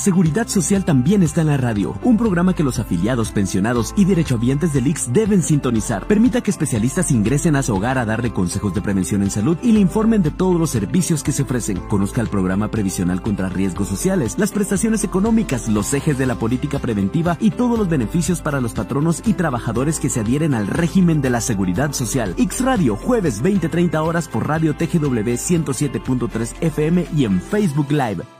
Seguridad social también está en la radio, un programa que los afiliados, pensionados y derechohabientes del IX deben sintonizar. Permita que especialistas ingresen a su hogar a darle consejos de prevención en salud y le informen de todos los servicios que se ofrecen. Conozca el programa previsional contra riesgos sociales, las prestaciones económicas, los ejes de la política preventiva y todos los beneficios para los patronos y trabajadores que se adhieren al régimen de la seguridad social. X Radio, jueves 20-30 horas por Radio TGW 107.3 FM y en Facebook Live.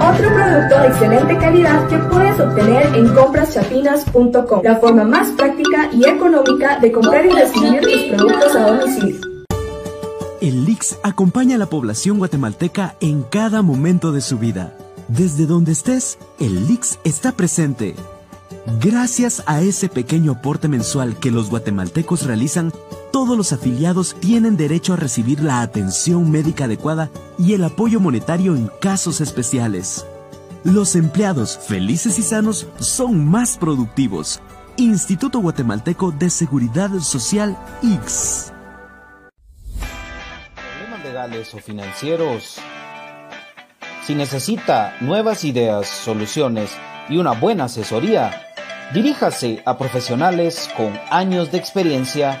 Otro producto de excelente calidad que puedes obtener en compraschapinas.com, la forma más práctica y económica de comprar y recibir tus productos a domicilio. El LIX acompaña a la población guatemalteca en cada momento de su vida. Desde donde estés, el LIX está presente. Gracias a ese pequeño aporte mensual que los guatemaltecos realizan, todos los afiliados tienen derecho a recibir la atención médica adecuada y el apoyo monetario en casos especiales. Los empleados felices y sanos son más productivos. Instituto Guatemalteco de Seguridad Social X. Problemas legales o financieros. Si necesita nuevas ideas, soluciones y una buena asesoría, diríjase a profesionales con años de experiencia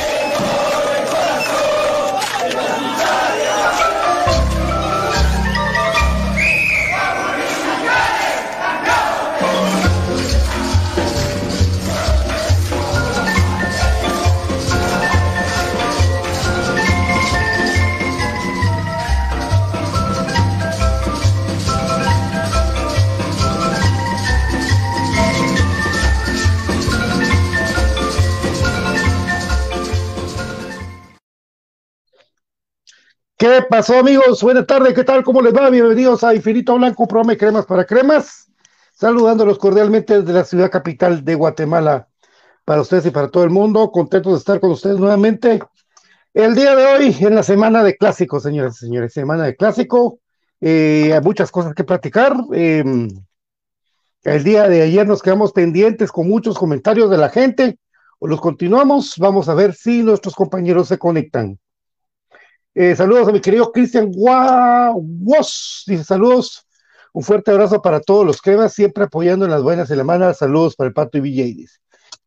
¿Qué pasó, amigos? Buenas tardes, ¿qué tal? ¿Cómo les va? Bienvenidos a Infinito Blanco, programa de cremas para cremas. Saludándolos cordialmente desde la ciudad capital de Guatemala. Para ustedes y para todo el mundo, contentos de estar con ustedes nuevamente. El día de hoy, en la semana de clásico, señoras y señores, semana de clásico. Eh, hay muchas cosas que platicar. Eh, el día de ayer nos quedamos pendientes con muchos comentarios de la gente. Los continuamos. Vamos a ver si nuestros compañeros se conectan. Eh, saludos a mi querido Cristian Guas, dice saludos, un fuerte abrazo para todos los cremas, siempre apoyando en las buenas semanas, saludos para el Pato y BJ.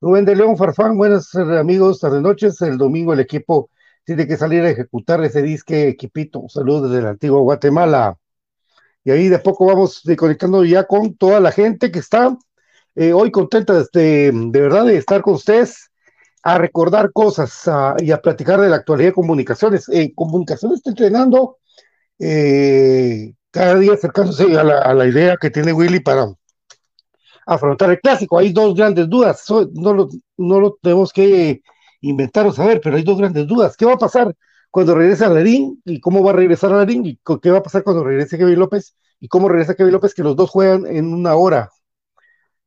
Rubén de León Farfán, buenas amigos, tarde noches, el domingo el equipo tiene que salir a ejecutar ese disque equipito, saludos desde la antigua Guatemala. Y ahí de poco vamos conectando ya con toda la gente que está eh, hoy contenta de, de verdad de estar con ustedes a recordar cosas y a platicar de la actualidad de comunicaciones. En comunicaciones está entrenando eh, cada día acercándose a la, idea que tiene Willy para afrontar el clásico. Hay dos grandes dudas, no lo, no tenemos que inventar o saber, pero hay dos grandes dudas. ¿Qué va a pasar cuando regrese a Larín y cómo va a regresar a Larín y qué va a pasar cuando regrese Kevin López y cómo regresa Kevin López, que los dos juegan en una hora?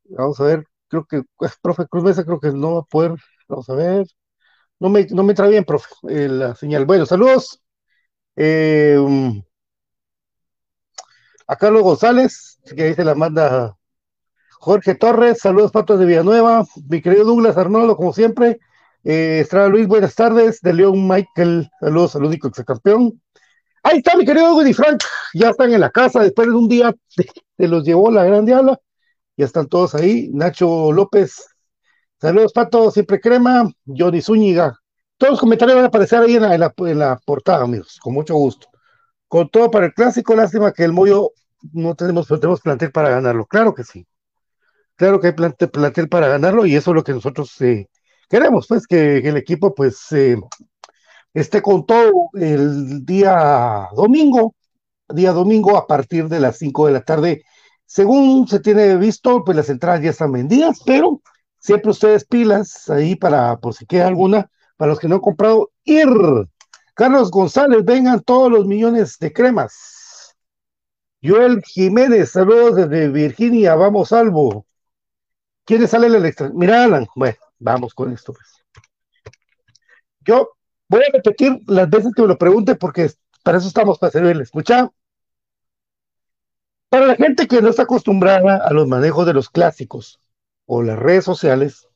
Vamos a ver, creo que, pues, profe Cruz Mesa creo que no va a poder Vamos a ver. No me, no me entra bien, profe, eh, la señal. Bueno, saludos. Eh, um, a Carlos González, que ahí se la manda Jorge Torres, saludos Patos de Villanueva, mi querido Douglas Arnoldo, como siempre, eh, Estrada Luis, buenas tardes, de León Michael, saludos al único campeón. Ahí está mi querido Woody Frank, ya están en la casa, después de un día se los llevó la gran diabla, ya están todos ahí, Nacho López, Saludos, Pato, siempre crema, Johnny Zúñiga. Todos los comentarios van a aparecer ahí en la, portada, amigos, con mucho gusto. Con todo para el clásico, lástima que el Moyo no tenemos, tenemos plantel para ganarlo. Claro que sí. Claro que hay plantel, para ganarlo y eso es lo que nosotros eh, queremos, pues, que, el equipo, pues, eh, esté con todo el día domingo, día domingo a partir de las 5 de la tarde. Según se tiene visto, pues las entradas ya están vendidas, pero Siempre ustedes pilas ahí para, por si queda alguna, para los que no han comprado, ir. Carlos González, vengan todos los millones de cremas. Joel Jiménez, saludos desde Virginia, vamos salvo. ¿Quién sale el extra? Mira, Alan, bueno, vamos con esto. Pues. Yo voy a repetir las veces que me lo pregunte porque para eso estamos, para servirles. Escucha. Para la gente que no está acostumbrada a los manejos de los clásicos, o las redes sociales,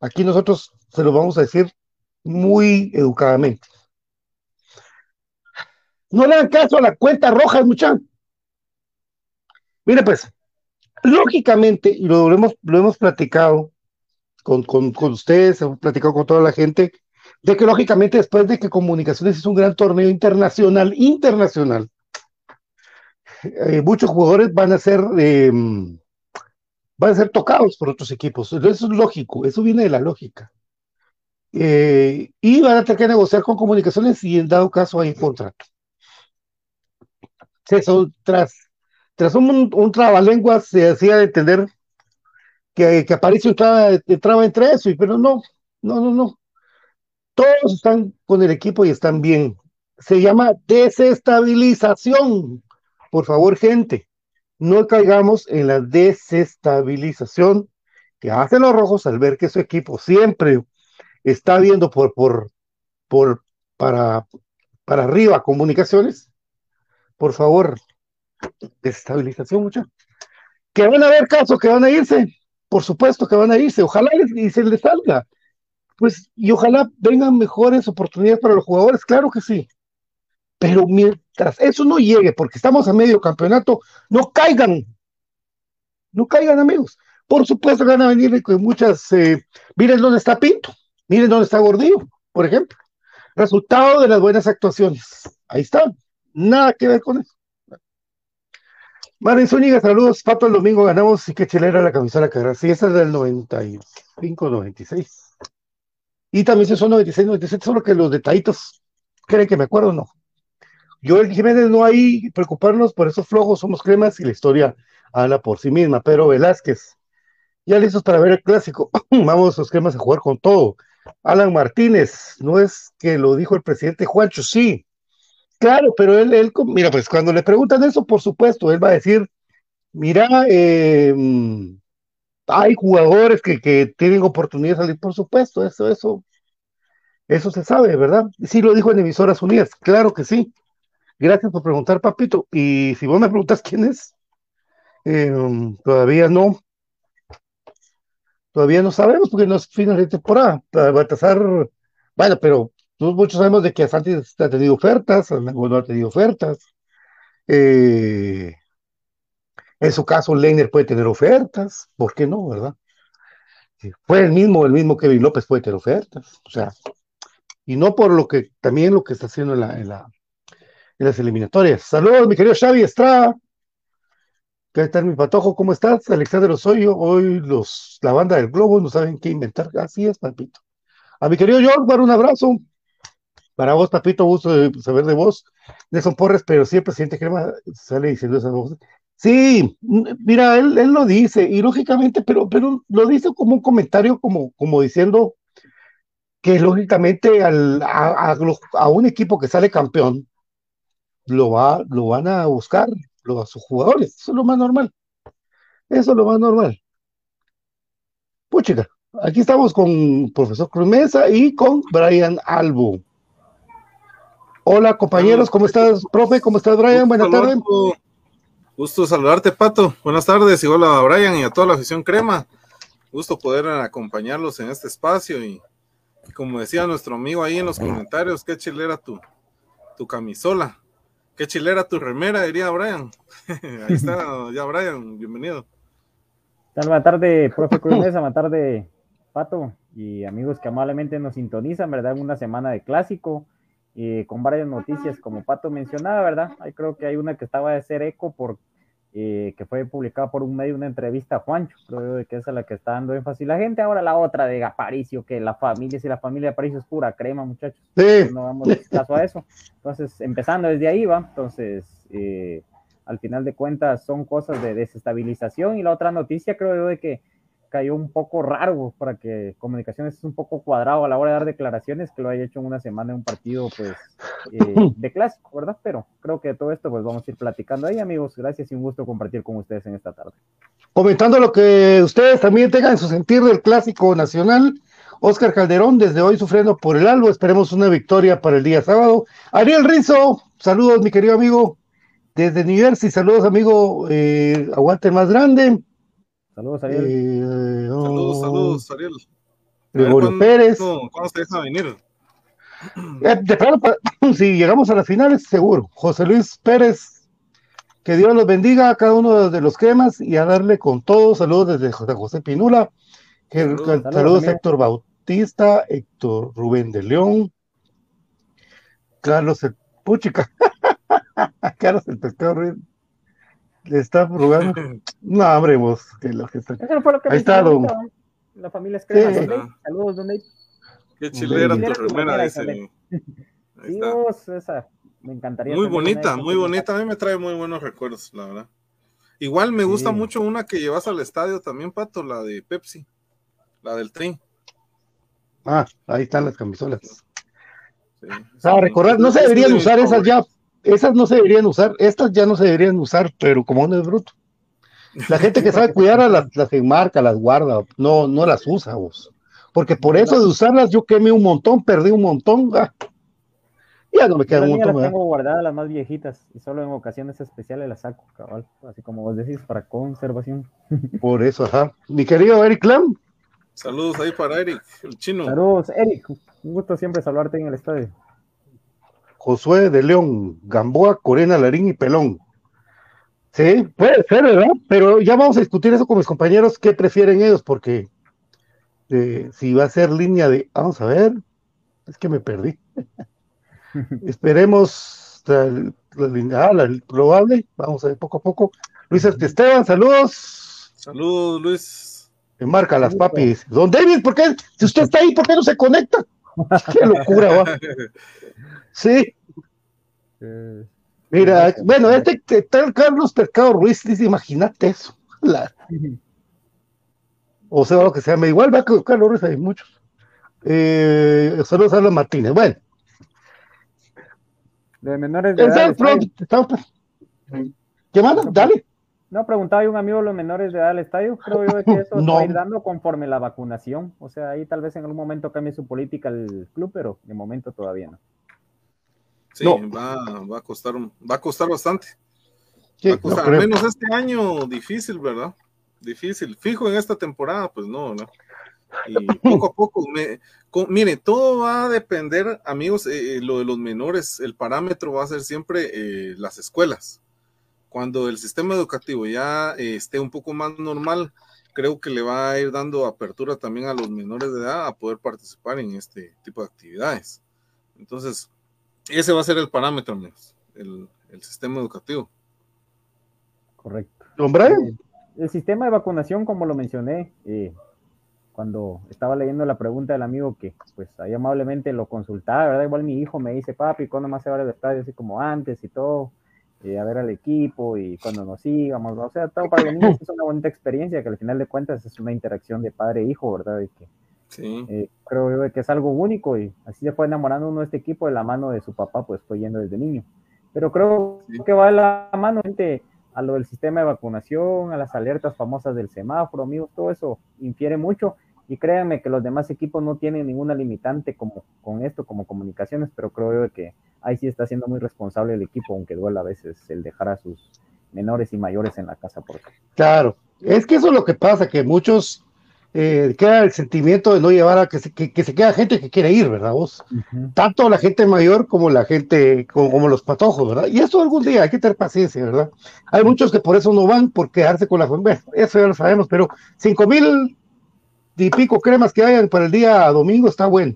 aquí nosotros se lo vamos a decir muy educadamente. No le dan caso a la cuenta roja, muchachos. Mire, pues, lógicamente, y lo hemos, lo hemos platicado con, con, con, ustedes, hemos platicado con toda la gente, de que lógicamente después de que Comunicaciones es un gran torneo internacional, internacional, eh, muchos jugadores van a ser eh, van a ser tocados por otros equipos. Eso es lógico, eso viene de la lógica. Eh, y van a tener que negociar con comunicaciones y en dado caso hay contrato. Eso, tras, tras un, un trabalenguas se hacía de entender que, que Aparicio entraba, entraba entre eso, y, pero no, no, no, no. Todos están con el equipo y están bien. Se llama desestabilización. Por favor, gente, no caigamos en la desestabilización que hacen los rojos al ver que su equipo siempre está viendo por, por, por, para, para arriba comunicaciones. Por favor, desestabilización, muchachos. Que van a haber casos que van a irse, por supuesto que van a irse, ojalá y se les salga. Pues, y ojalá vengan mejores oportunidades para los jugadores, claro que sí. Pero mientras eso no llegue, porque estamos a medio campeonato, no caigan. No caigan, amigos. Por supuesto van a venir con muchas. Eh, miren dónde está Pinto, miren dónde está Gordillo, por ejemplo. Resultado de las buenas actuaciones. Ahí está. Nada que ver con eso. Marín Zúñiga, saludos. Pato, el domingo ganamos y qué chilera la camisola que Sí, esa es del 95, 96. Y también se son 96, 97, solo que los detallitos creen que me acuerdo, no. Yo, el Jiménez, no hay preocuparnos por esos flojos, somos cremas y la historia habla por sí misma. Pero Velázquez, ya listos para ver el clásico. Vamos los cremas a jugar con todo. Alan Martínez, no es que lo dijo el presidente Juancho, sí, Claro, pero él, él, mira, pues cuando le preguntan eso, por supuesto, él va a decir, mira, em, hay jugadores que, que, tienen oportunidad de salir, por supuesto, eso, eso, eso se sabe, ¿verdad? Sí lo dijo en Emisoras Unidas, claro que sí. Gracias por preguntar, papito. Y si vos me preguntas quién es, em, todavía no, todavía no sabemos porque no es final de temporada. Baltasar, bueno, pero muchos sabemos de que Asantis ha tenido ofertas, no ha tenido ofertas. Eh, en su caso, Leiner puede tener ofertas, ¿por qué no, verdad? Fue el mismo, el mismo Kevin López puede tener ofertas, o sea, y no por lo que, también lo que está haciendo en, la, en las eliminatorias. Saludos, mi querido Xavi Estrada. ¿Qué tal, mi patojo? ¿Cómo estás? Alexander Osoyo, hoy los, la banda del Globo no saben qué inventar. Así es, papito. A mi querido George, un abrazo. Para vos, papito, gusto saber de vos. Nelson Porres, pero sí el presidente Crema sale diciendo esas cosas. Sí, mira, él, él, lo dice, y lógicamente, pero, pero lo dice como un comentario, como, como diciendo que lógicamente al, a, a, un equipo que sale campeón, lo, va, lo van a buscar lo, a sus jugadores. Eso es lo más normal. Eso es lo más normal. Puchica, aquí estamos con profesor Cruz Mesa y con Brian Albo. Hola compañeros, ¿cómo estás, profe? ¿Cómo estás, Brian? Buenas tardes. Gusto saludarte, Pato. Buenas tardes y hola a Brian y a toda la afición crema. Gusto poder acompañarlos en este espacio y, como decía nuestro amigo ahí en los comentarios, qué chilera tu, tu camisola, qué chilera tu remera, diría Brian. ahí está, ya Brian, bienvenido. Buenas tardes, profe Cruz buenas tardes, Pato, y amigos que amablemente nos sintonizan, ¿verdad? Una semana de clásico eh, con varias noticias, como Pato mencionaba, ¿verdad? Ahí creo que hay una que estaba de ser eco por eh, que fue publicada por un medio, una entrevista a Juancho, creo que esa es la que está dando énfasis la gente. Ahora la otra de Aparicio, que la familia, si la familia de Aparicio es pura crema, muchachos, sí. no vamos caso a eso. Entonces, empezando desde ahí va, entonces, eh, al final de cuentas son cosas de desestabilización y la otra noticia creo yo de que cayó un poco raro para que Comunicaciones es un poco cuadrado a la hora de dar declaraciones, que lo haya hecho en una semana en un partido pues eh, de clásico, ¿verdad? Pero creo que todo esto pues vamos a ir platicando ahí, amigos. Gracias y un gusto compartir con ustedes en esta tarde. Comentando lo que ustedes también tengan su sentir del clásico nacional. Oscar Calderón, desde hoy sufriendo por el albo, esperemos una victoria para el día sábado. Ariel Rizzo, saludos mi querido amigo desde New Jersey, saludos amigo, eh, aguante más grande. Saludos, Ariel. Eh, Saludos, saludos, Ariel. Gregorio Pérez. ¿Cuándo se deja venir? Eh, de plano, si llegamos a las finales, seguro. José Luis Pérez, que Dios los bendiga a cada uno de los cremas y a darle con todo. Saludos desde José, José Pinula. Que, saludos, saludos Héctor Bautista, Héctor Rubén de León, Carlos el Puchica, Carlos el Pescado Rubén le está jugando. no, hombre, vos, que lo que está. Eso fue lo que Ahí está, don. La familia es crema. Sí. Saludos, don Qué chilera tu remera, dice. Dios, esa. Me encantaría. Muy bonita, muy bonita. A mí me trae muy buenos recuerdos, la verdad. Igual me gusta mucho una que llevas al estadio también, Pato, la de Pepsi, la del tren. Ah, ahí están las camisolas. Sí, ah, recordar, no se deberían usar esas ya, esas no se deberían usar, estas ya no se deberían usar, pero como uno es bruto. La gente que sabe cuidar a las, las enmarca, las guarda, no, no las usa vos. Porque por eso de usarlas yo quemé un montón, perdí un montón. Ah. Ya no me queda un montón. Las tengo guardadas las más viejitas y solo en ocasiones especiales las saco, cabal. Así como vos decís, para conservación. Por eso, ajá. Mi querido Eric Lam. Saludos ahí para Eric, el chino. Saludos, Eric. Un gusto siempre saludarte en el estadio. Josué de León, Gamboa, Corena, Larín y Pelón. Sí, puede ser, ¿verdad? Pero ya vamos a discutir eso con mis compañeros, qué prefieren ellos, porque eh, si va a ser línea de, vamos a ver, es que me perdí. Esperemos la, la, ah, probable, vamos a ver poco a poco. Luis Esteban, saludos. Saludos, Luis. Me marca las papis. Don David, ¿por qué? Si usted está ahí, ¿por qué no se conecta? Qué locura, va. Sí. Mira, bueno, este tal Carlos Percado Ruiz dice, imagínate eso. o sea, lo que sea, me igual va a Carlos Ruiz, hay muchos. Eh, saludos a los Martínez. Bueno. De menores de edad. ¿Qué más? Dale. No, preguntaba yo un amigo los menores de edad al estadio. Creo yo que eso no. va a ir dando conforme la vacunación. O sea, ahí tal vez en algún momento cambie su política el club, pero de momento todavía no. Sí, va, va, a costar, va a costar bastante. va a costar, al menos este año difícil, ¿verdad? Difícil. Fijo en esta temporada, pues no, ¿no? Y poco a poco, me, mire, todo va a depender, amigos, eh, eh, lo de los menores, el parámetro va a ser siempre eh, las escuelas. Cuando el sistema educativo ya esté un poco más normal, creo que le va a ir dando apertura también a los menores de edad a poder participar en este tipo de actividades. Entonces, ese va a ser el parámetro, amigos, el, sistema educativo. Correcto. ¿Hombre? El, el, sistema de vacunación, como lo mencioné, eh, cuando estaba leyendo la pregunta del amigo que, pues, ahí amablemente lo consultaba, ¿verdad? Igual mi hijo me dice, papi, ¿cuándo más se va al estadio? Así como antes y todo, eh, a ver al equipo y cuando nos sigamos, o sea, todo para los niños es una bonita experiencia que al final de cuentas es una interacción de padre e hijo, ¿verdad? Y que Sí. Eh, creo que es algo único y así se fue enamorando uno de este equipo de la mano de su papá, pues fue yendo desde niño. Pero creo que va de la mano a lo del sistema de vacunación, a las alertas famosas del semáforo, amigos, todo eso infiere mucho. Y créanme que los demás equipos no tienen ninguna limitante como con esto, como comunicaciones, pero creo que ahí sí está siendo muy responsable el equipo, aunque duela a veces el dejar a sus menores y mayores en la casa. Porque... Claro, es que eso es lo que pasa, que muchos eh, queda el sentimiento de no llevar a que se, que, se queda gente que quiere ir, ¿verdad? Vos? Tanto la gente mayor como la gente, como, los patojos, ¿verdad? Y eso algún día hay que tener paciencia, ¿verdad? Hay muchos que por eso no van, por quedarse con la familia. Eso ya lo sabemos, pero cinco mil y pico cremas que hayan para el día domingo está bueno.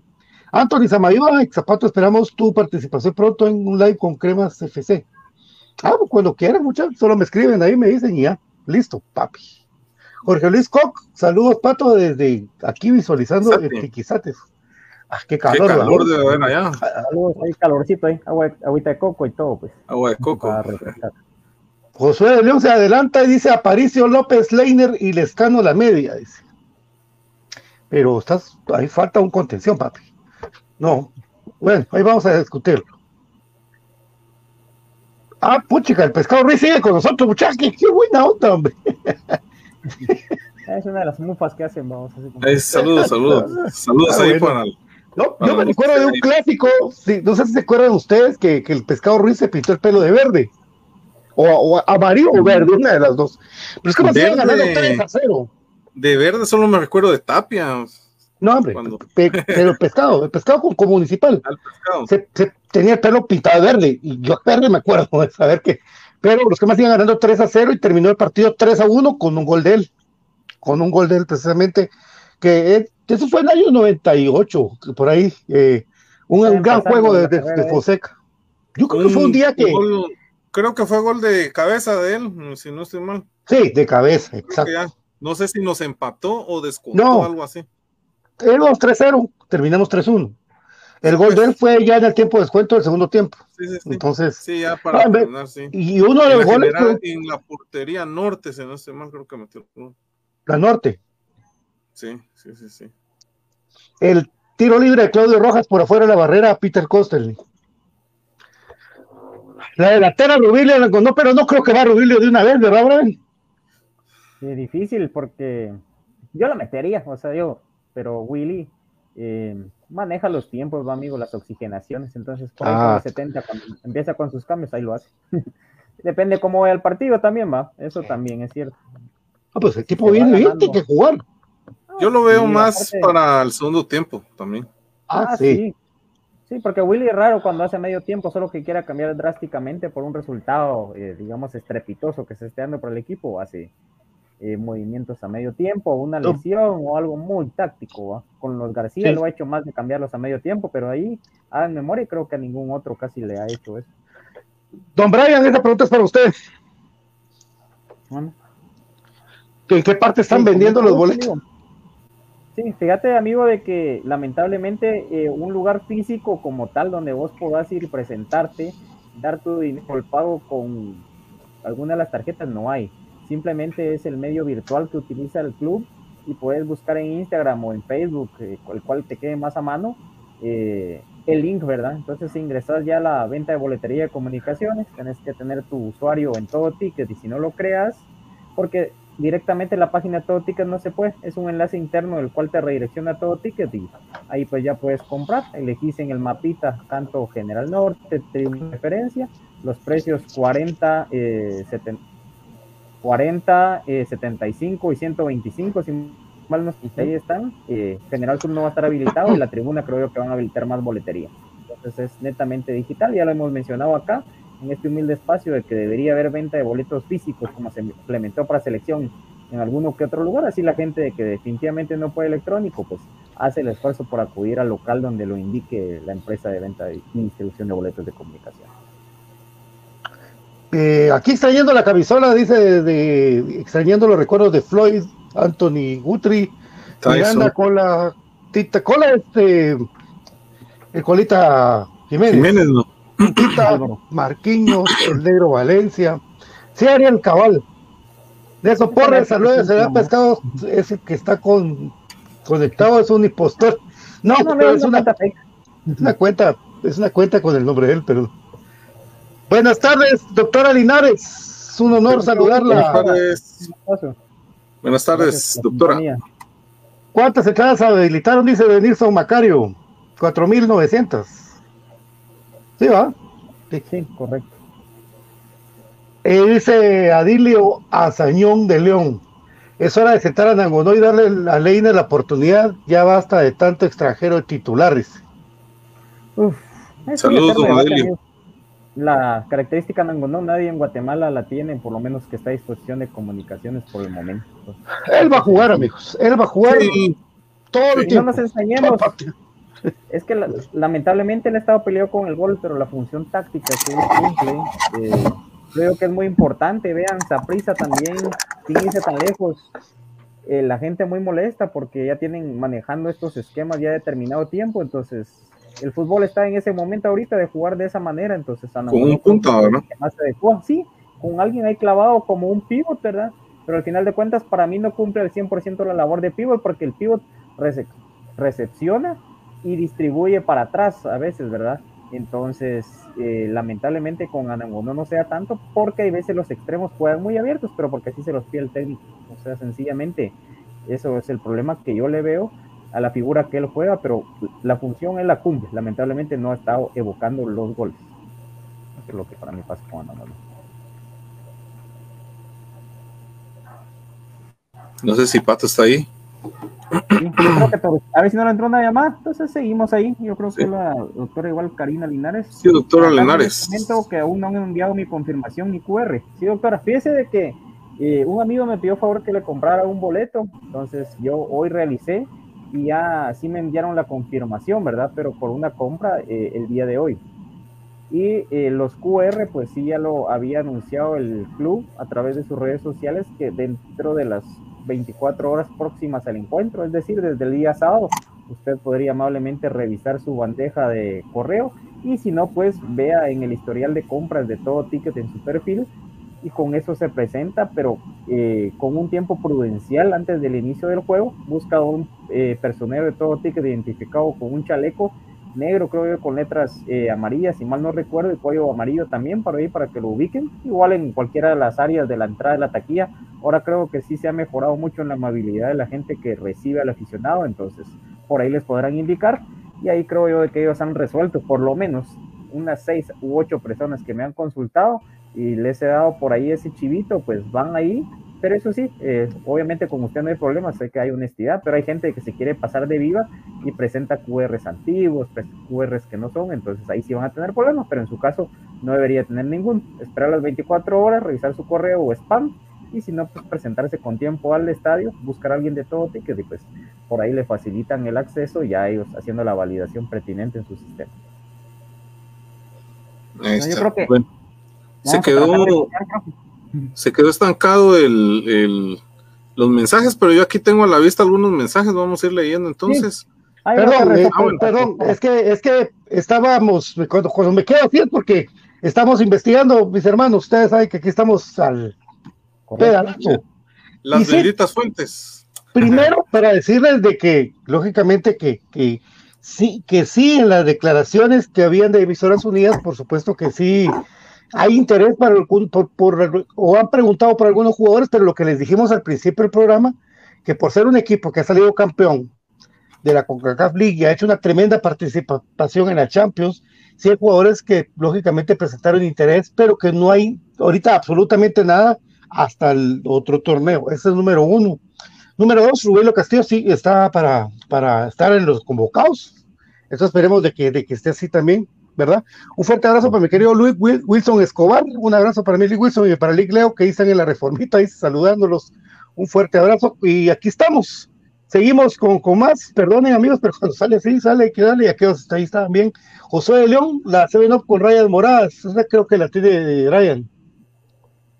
Anthony Samayoa, Zapato, esperamos tu participación pronto en un live con cremas FC. Ah, pues cuando quieran, muchachos, solo me escriben ahí, me dicen y ya, listo, papi. Jorge Luis Koch, saludos, Pato, desde aquí visualizando el Tiquizates. Ah, qué calor, qué calor de allá. Saludos, hay calorcito ahí, agua, agüita de coco y todo, pues. Agua de coco. Josué de León se adelanta y dice Aparicio López Leiner y Lescano la media, dice. Pero estás, ahí falta un contención, papi. No. Bueno, ahí vamos a discutirlo. Ah, puchica, el pescado Ruiz sigue con nosotros, muchachos. Qué, qué buena onda, hombre. Es una de las mufas que hacen, vamos. saludos, saludos. Saludos ah, ahí para. No, yo me recuerdo de un clásico, no sé si se acuerdan ustedes que, que, el pescado Ruiz se pintó el pelo de verde. O, o amarillo o verde, una de las dos. Pero es que se ganando 3 a 0. De verde solo me recuerdo de Tapia. No, hombre, pero el pescado, el pescado como municipal. Se, se, tenía el pelo pintado de verde, y yo verde me acuerdo de saber que pero los que más iban ganando 3 a 0 y terminó el partido 3 a 1 con un gol de él, con un gol de él precisamente, que eso fue en el año 98, por ahí, eh, un, gran juego de, de, Fonseca. Yo creo que fue un día que... creo que fue gol de cabeza de él, si no estoy mal. Sí, de cabeza, exacto. no sé si nos empató o descontó algo así. Éramos 3-0, terminamos 3-1. El gol de él fue ya en el tiempo de descuento del segundo tiempo. Sí, sí, sí. Entonces, Sí, ya para Ah, terminar, sí. y uno de los la, goles general, fue en la portería norte, si no estoy mal, creo que metió la norte. Sí, sí, sí, sí. El tiro libre de Claudio Rojas por afuera de la barrera a Peter Costel. La delantera Rubilio, no, pero no creo que va Rubilio de una vez, ¿verdad, Brian? Sí, difícil porque yo lo metería, o sea, yo, pero Willy eh, maneja los tiempos, va amigo, las oxigenaciones, entonces por ahí Ah. con el 70, cuando empieza con sus cambios, ahí lo hace. Depende cómo vaya el partido también, va, eso también es cierto. Ah, pues el va viene bien, tiene que jugar. Yo lo veo Sí, más aparte- para el segundo tiempo también. Ah, Ah, sí. sí. Sí, porque Willy es raro cuando hace medio tiempo, solo que quiera cambiar drásticamente por un resultado, eh, digamos, estrepitoso que se esté dando para el equipo, hace eh, movimientos a medio tiempo, una lesión o algo muy táctico. ¿va? Con los García Sí. lo ha hecho más de cambiarlos a medio tiempo, pero ahí, a memoria, creo que a ningún otro casi le ha hecho eso. Don Brian, esa pregunta es para usted. Bueno, ¿En qué parte están sí, vendiendo los boletos? amigo. Sí, fíjate, amigo, de que lamentablemente eh, un lugar físico como tal donde vos podás ir presentarte, dar tu dinero el pago con alguna de las tarjetas, no hay. Simplemente es el medio virtual que utiliza el club y puedes buscar en Instagram o en Facebook, eh, el cual te quede más a mano, eh, el link, ¿verdad? Entonces ingresas ya a la venta de boletería de comunicaciones, tenés que tener tu usuario en todo ticket y si no lo creas, porque directamente la página todo ticket no se puede, es un enlace interno el cual te redirecciona a todo ticket y ahí pues ya puedes comprar, elegís en el mapita tanto General Norte, Tribuna Referencia, los precios 40, eh, 70, 40 eh, 75 y 125, si mal no estoy, ahí están, eh, General Sur no va a estar habilitado y la tribuna creo yo que van a habilitar más boletería, entonces es netamente digital, ya lo hemos mencionado acá, en este humilde espacio de que debería haber venta de boletos físicos como se implementó para selección en alguno que otro lugar, así la gente de que definitivamente no puede electrónico, pues hace el esfuerzo por acudir al local donde lo indique la empresa de venta y distribución de boletos de comunicación. Eh, aquí extrañando la camisola, dice, de, de- extrañando los recuerdos de Floyd, Anthony Guthrie, Miranda con la Tita Cola, este, el Colita Jiménez, Jiménez, no. Tita. Marquinhos, el Negro Valencia, sí, Ariel Cabal. De eso, Porres, saludos, se ha pescado, ese que está con, conectado es un impostor. No, No, no, pero no, es una, cuenta fake. es una cuenta, es una cuenta con el nombre de él, pero. Buenas tardes, doctora Linares. Es un honor Buenas saludarla. tardes. Buenas tardes, Gracias por la doctora. sintonía. ¿Cuántas entradas habilitaron? Dice Benilson Macario. 4.900. Sí, va. Sí, correcto. Eh, dice Adilio Azañón de León. Es hora de sentar a Nangonó y darle a Leiner la oportunidad. Ya basta de tanto extranjero de titulares. Uf, Saludos, don amigo. La característica Nangonó, nadie en Guatemala la tiene, por lo menos que está a disposición de comunicaciones por el momento. Él va a jugar, amigos. Él va a jugar Sí, todo el Y no tiempo. nos enseñemos. Es que la- lamentablemente él ha estado peleado con el gol, pero la función táctica que él cumple, eh, creo que es muy importante. Vean, Saprisa también, sin irse tan lejos. eh, la gente muy molesta porque ya tienen manejando estos esquemas ya determinado tiempo, entonces el fútbol está en ese momento ahorita de jugar de esa manera, entonces a Con un que ¿verdad? más se adecua. Sí, con alguien ahí clavado como un pivot, ¿verdad? Pero al final de cuentas para mí no cumple al 100% la labor de pivot porque el pivot rece- recepciona y distribuye para atrás a veces, ¿verdad? Entonces, eh, lamentablemente con Anangonó no sea tanto porque hay veces los extremos juegan muy abiertos, pero porque así se los pide el técnico. O sea, sencillamente, eso es el problema que yo le veo a la figura que él juega, pero la función él la cumple. Lamentablemente no ha estado evocando los goles. Eso es lo que para mí pasa con Anangonó. No sé si Pato está ahí. Sí, creo que por- a ver si no le entró una llamada, entonces seguimos ahí. Yo creo Sí. que la doctora igual Karina Linares. Sí, doctora Acá Linares. les comento que aún no han enviado mi confirmación ni QR. Sí, doctora, fíjese de que eh, un amigo me pidió favor que le comprara un boleto, entonces yo hoy realicé y ya sí me enviaron la confirmación, ¿verdad? Pero por una compra eh, el día de hoy. Y eh, los QR, pues sí, ya lo había anunciado el club a través de sus redes sociales que dentro de las 24 horas próximas al encuentro, es decir, desde el día sábado, usted podría amablemente revisar su bandeja de correo y si no, pues vea en el historial de compras de todo ticket en su perfil y con eso se presenta, pero eh, con un tiempo prudencial antes del inicio del juego, busca un eh, personero de todo ticket identificado con un chaleco negro, creo yo, con letras eh, amarillas, si mal no recuerdo, y cuello amarillo también para ahí, para que lo ubiquen, igual en cualquiera de las áreas de la entrada de la taquilla. Ahora creo que sí se ha mejorado mucho en la amabilidad de la gente que recibe al aficionado, entonces por ahí les podrán indicar, y ahí creo yo que ellos han resuelto por lo menos unas seis u ocho personas que me han consultado y les he dado por ahí ese chivito, pues van ahí. Pero eso sí, eh, obviamente con usted no hay problema, sé que hay honestidad, pero hay gente que se quiere pasar de viva y presenta QRs antiguos, QRs que no son, entonces ahí sí van a tener problemas, pero en su caso no debería tener ningún. Esperar las 24 horas, revisar su correo o spam y si no, pues presentarse con tiempo al estadio, buscar a alguien de todo ticket y pues por ahí le facilitan el acceso ya ellos haciendo la validación pertinente en su sistema. yo creo que se quedó, se quedó estancado el, los mensajes, pero yo aquí tengo a la vista algunos mensajes, vamos a ir leyendo entonces. Perdón, eh, ah, perdón, es que, es que estábamos, cuando, me quedo así es porque estamos investigando, mis hermanos, ustedes saben que aquí estamos al pedalazo. Las benditas fuentes. Primero, para decirles de que, lógicamente, que, que sí, que sí, en las declaraciones que habían de emisoras unidas, por supuesto que sí, hay interés para por, por, o han preguntado por algunos jugadores, pero lo que les dijimos al principio del programa, que por ser un equipo que ha salido campeón de la CONCACAF League y ha hecho una tremenda participación en la Champions, sí hay jugadores que lógicamente presentaron interés, pero que no hay ahorita absolutamente nada hasta el otro torneo. Ese es número uno. Número dos, Rubén Castillo sí está para, para estar en los convocados. Eso esperemos de que, de que esté así también. ¿Verdad? Un fuerte abrazo para mi querido Luis Wilson Escobar, un abrazo para Luis Wilson y para Lick Leo, que están en la reformita, ahí saludándolos. Un fuerte abrazo y aquí estamos. Seguimos con, con más, perdonen amigos, pero cuando sale así, sale, hay que darle, y aquí ahí está bien. Josué de León, la se ven con rayas moradas, esa creo que la tiene Ryan.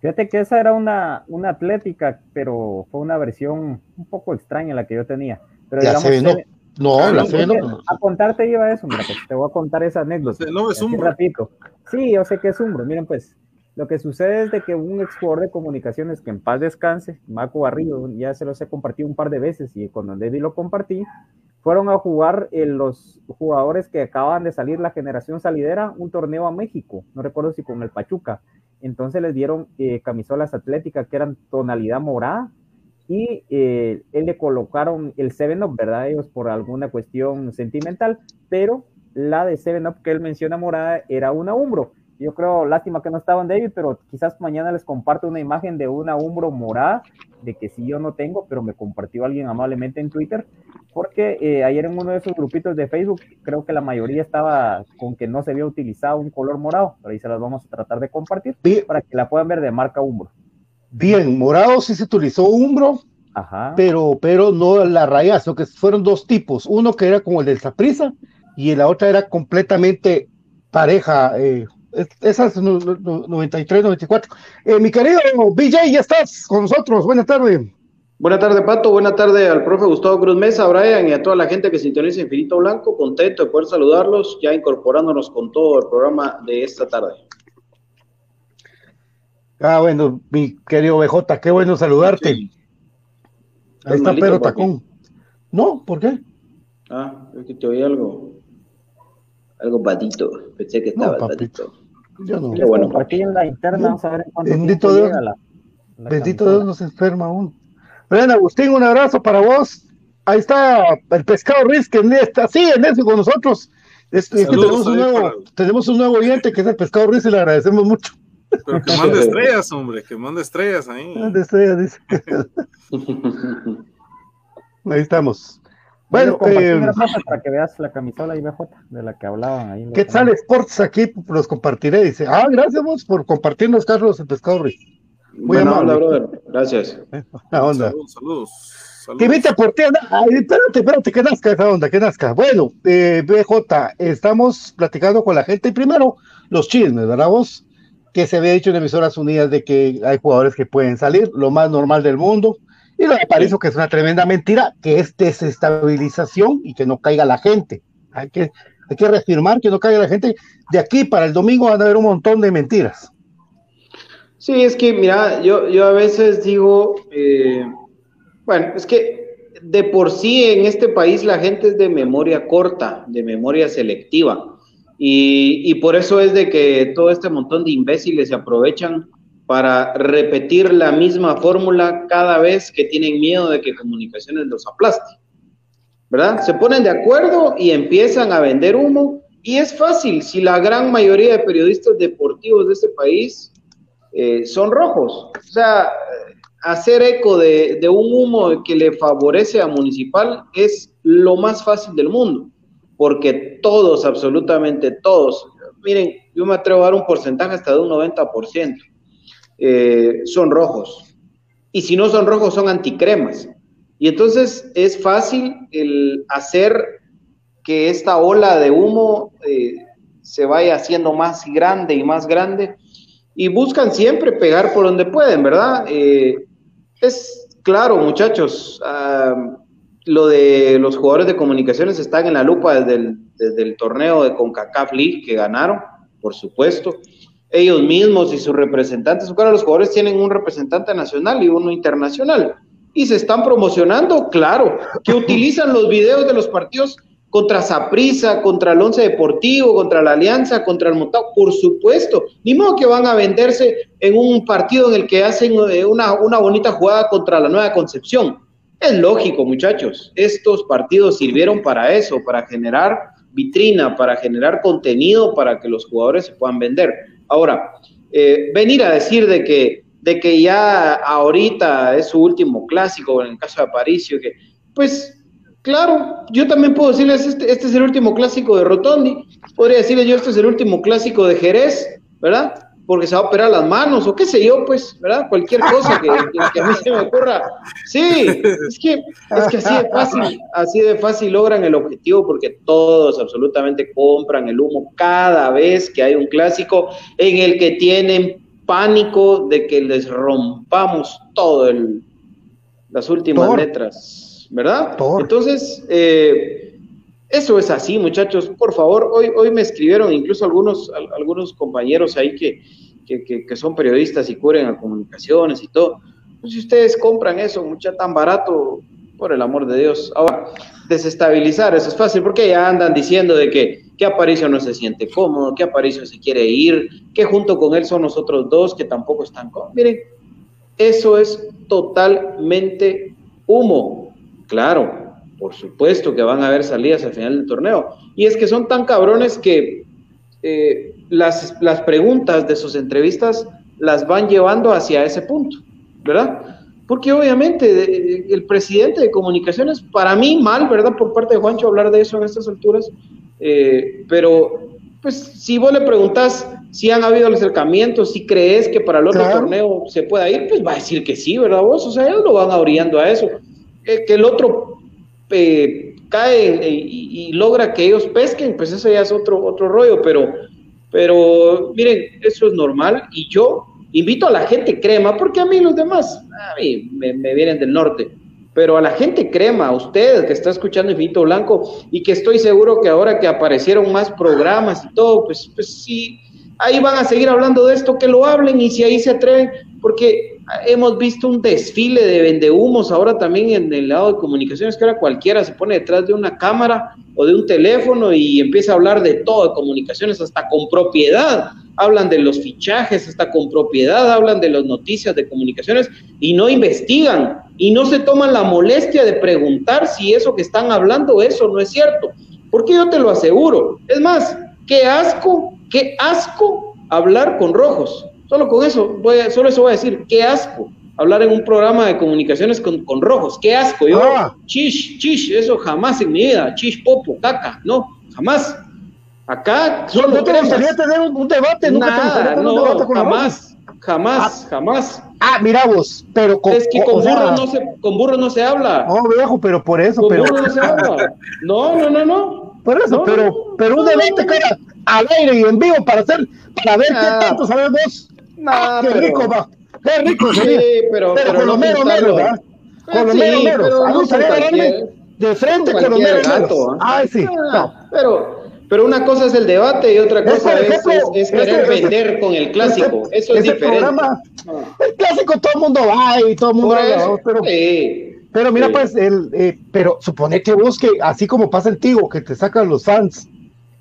Fíjate que esa era una, una atlética, pero fue una versión un poco extraña la que yo tenía. Pero ya se no, ah, la fe no. A contarte iba eso, mira, pues, te voy a contar esa anécdota. No, es un ratito. Sí, yo sé que es Umbro. Miren, pues, lo que sucede es de que un ex jugador de comunicaciones que en paz descanse, Marco Barrido, ya se los he compartido un par de veces y cuando David lo compartí, fueron a jugar eh, los jugadores que acaban de salir la generación salidera un torneo a México, no recuerdo si con el Pachuca. Entonces les dieron eh, camisolas atléticas que eran tonalidad morada y eh, él le colocaron el 7-Up, ¿verdad? Ellos por alguna cuestión sentimental, pero la de 7-Up que él menciona morada era una Umbro. Yo creo, lástima que no estaban David, pero quizás mañana les comparto una imagen de una Umbro morada, de que sí yo no tengo, pero me compartió alguien amablemente en Twitter, porque eh, ayer en uno de esos grupitos de Facebook, creo que la mayoría estaba con que no se había utilizado un color morado, pero ahí se las vamos a tratar de compartir para que la puedan ver de marca Umbro. Bien, morado sí se utilizó Umbro, pero pero no la raya, sino que fueron dos tipos, uno que era como el del Saprisa y la otra era completamente pareja. Eh, esas 93, 94. Eh, mi querido BJ, ya estás con nosotros. Buenas tardes. Buenas tardes, Pato. Buenas tardes al profe Gustavo Cruz Mesa, a Brian y a toda la gente que sintoniza Infinito Blanco. Contento de poder saludarlos, ya incorporándonos con todo el programa de esta tarde. Ah, bueno, mi querido BJ, qué bueno saludarte. Ahí está Pedro Tacón. No, ¿por qué? Ah, es que te oí algo. Algo patito. Pensé que estaba patito. Yo no. bueno, aquí en la interna vamos a ver cuánto bendito Dios, la, bendito Dios nos enferma aún. Ven, Agustín, un abrazo para vos. Ahí está el pescado Riz, que está así en eso con nosotros. Es, que tenemos un, nuevo, tenemos un nuevo oyente que es el pescado Riz y le agradecemos mucho. Pero que mande estrellas, hombre, que mande estrellas ahí. Mande estrellas, dice. ahí estamos. Bueno, eh, para que veas la camisola IBJ de la que hablaban ahí. ¿Qué tal Sports aquí? Los compartiré. Dice, ah, gracias vos por compartirnos, Carlos, el pescado Muy amable. brother. Gracias. Eh, onda. Saludos, saludos. Vete por ti. Espérate, espérate, que nazca esa onda, que nazca. Bueno, eh, BJ, estamos platicando con la gente. Primero, los chismes, ¿verdad vos? Que se había dicho en emisoras unidas de que hay jugadores que pueden salir, lo más normal del mundo, Y lo de Aparicio, que es una tremenda mentira, que es desestabilización y que no caiga la gente. Hay que, hay que reafirmar que no caiga la gente. De aquí para el domingo van a haber un montón de mentiras. Sí, es que, mira, yo, yo a veces digo, eh, bueno, es que de por sí en este país la gente es de memoria corta, de memoria selectiva. Y, por eso es de que todo este montón de imbéciles se aprovechan para repetir la misma fórmula cada vez que tienen miedo de que comunicaciones los aplaste. ¿Verdad? Se ponen de acuerdo y empiezan a vender humo. Y es fácil, si la gran mayoría de periodistas deportivos de este país eh, son rojos. O sea, hacer eco de, un humo que le favorece a Municipal es lo más fácil del mundo, porque todos, absolutamente todos, miren, yo me atrevo a dar un porcentaje hasta de un 90%, eh, son rojos. Y si no son rojos, son anticremas. Y entonces es fácil el hacer que esta ola de humo eh, se vaya haciendo más grande y más grande y buscan siempre pegar por donde pueden, ¿verdad? Eh, es claro, muchachos, uh, lo de los jugadores de comunicaciones están en la lupa desde el, torneo de CONCACAF League que ganaron, por supuesto. Ellos mismos y sus representantes, claro, los jugadores tienen un representante nacional y uno internacional. Y se están promocionando, claro, que utilizan los videos de los partidos contra Saprisa, contra el Once Deportivo, contra la Alianza, contra el Montao, por supuesto. Ni modo que van a venderse en un partido en el que hacen eh, una, una bonita jugada contra la Nueva Concepción. Es lógico, muchachos. Estos partidos sirvieron para eso, para generar vitrina, para generar contenido, para que los jugadores se puedan vender. Ahora, eh, venir a decir de que, de que ya ahorita es su último clásico, en el caso de Aparicio, que pues Claro, yo también puedo decirles, este, este es el último clásico de Rotondi, podría decirles yo, este es el último clásico de Jerez, ¿verdad? Porque se va a operar las manos, o qué sé yo, pues, ¿verdad? Cualquier cosa que, que, que a mí se me ocurra. Sí, es que, es que así de fácil, así de fácil logran el objetivo, porque todos absolutamente compran el humo cada vez que hay un clásico en el que tienen pánico de que les rompamos todo el, las últimas letras ¿verdad? Entonces, eh, eso es así, muchachos. Por favor, hoy, hoy me escribieron incluso algunos, algunos compañeros ahí que, que, que, son periodistas y cubren a comunicaciones y todo. Pues si ustedes compran eso, mucha tan barato, por el amor de Dios. Ahora, desestabilizar, eso es fácil, porque ya andan diciendo de que, que Aparicio no se siente cómodo, que Aparicio se quiere ir, que junto con él son los otros dos que tampoco están cómodos. Miren, eso es totalmente humo. Claro, por supuesto que van a haber salidas al final del torneo. Y es que son tan cabrones que eh, las, las preguntas de sus entrevistas las van llevando hacia ese punto, ¿verdad? Porque obviamente el presidente de comunicaciones, para mí mal, ¿verdad? Por parte de Juancho hablar de eso en estas alturas, eh, pero pues si vos le preguntás si han habido acercamientos, si crees que para el otro claro. torneo se pueda ir, pues va a decir que sí, ¿verdad vos? O sea, ellos lo van orillando a eso eh, que el otro eh, cae eh, y, logra que ellos pesquen, pues eso ya es otro, otro rollo, pero, pero miren, eso es normal y yo invito a la gente crema, porque a mí los demás, a mí me, me vienen del norte, pero a la gente crema, a usted que está escuchando Infinito Blanco y que estoy seguro que ahora que aparecieron más programas y todo, pues, pues sí, ahí van a seguir hablando de esto, que lo hablen y si ahí se atreven, porque hemos visto un desfile de vendehumos ahora también en el lado de comunicaciones, que ahora cualquiera se pone detrás de una cámara o de un teléfono y empieza a hablar de todo, de comunicaciones, hasta con propiedad. Hablan de los fichajes, hasta con propiedad, hablan de las noticias de comunicaciones y no investigan y no se toman la molestia de preguntar si eso que están hablando, eso no es cierto. Porque yo te lo aseguro. Es más, qué asco, qué asco hablar con rojos Solo con eso, voy a, solo eso voy a decir, qué asco hablar en un programa de comunicaciones con, con rojos, qué asco, yo, ah. chish, chish, eso jamás en mi vida, chish, popo, caca, no, jamás. Acá solo no te gustaría tener un, un debate, nunca Nada, te tener no, un debate con jamás, jamás, ah, jamás. Ah, mira vos, pero con, es que con burro no se, con burro no se habla. No, viejo, pero por eso, con pero burro no se habla. No, no, no, no. Por eso, no, pero, no, pero un debate cara al aire y en vivo para hacer, para ver Ah. qué tanto sabes vos. Ah, qué pero- rico, va. Qué rico Sí, sería. pero, pero pero con no lo mero, mero, ¿verdad? Con los meros. pero A mí me de frente con los gato, ¿eh? Ay, sí. Ah, Pero, pero una cosa es el debate y otra cosa es, querer vender con el clásico. Eso es diferente. programa, Ah. el clásico todo el mundo va y todo el mundo eso, ¿no? pero, sí. pero mira, Sí. pues, el, eh, pero suponete vos que así como pasa en Tigo, que te sacan los fans,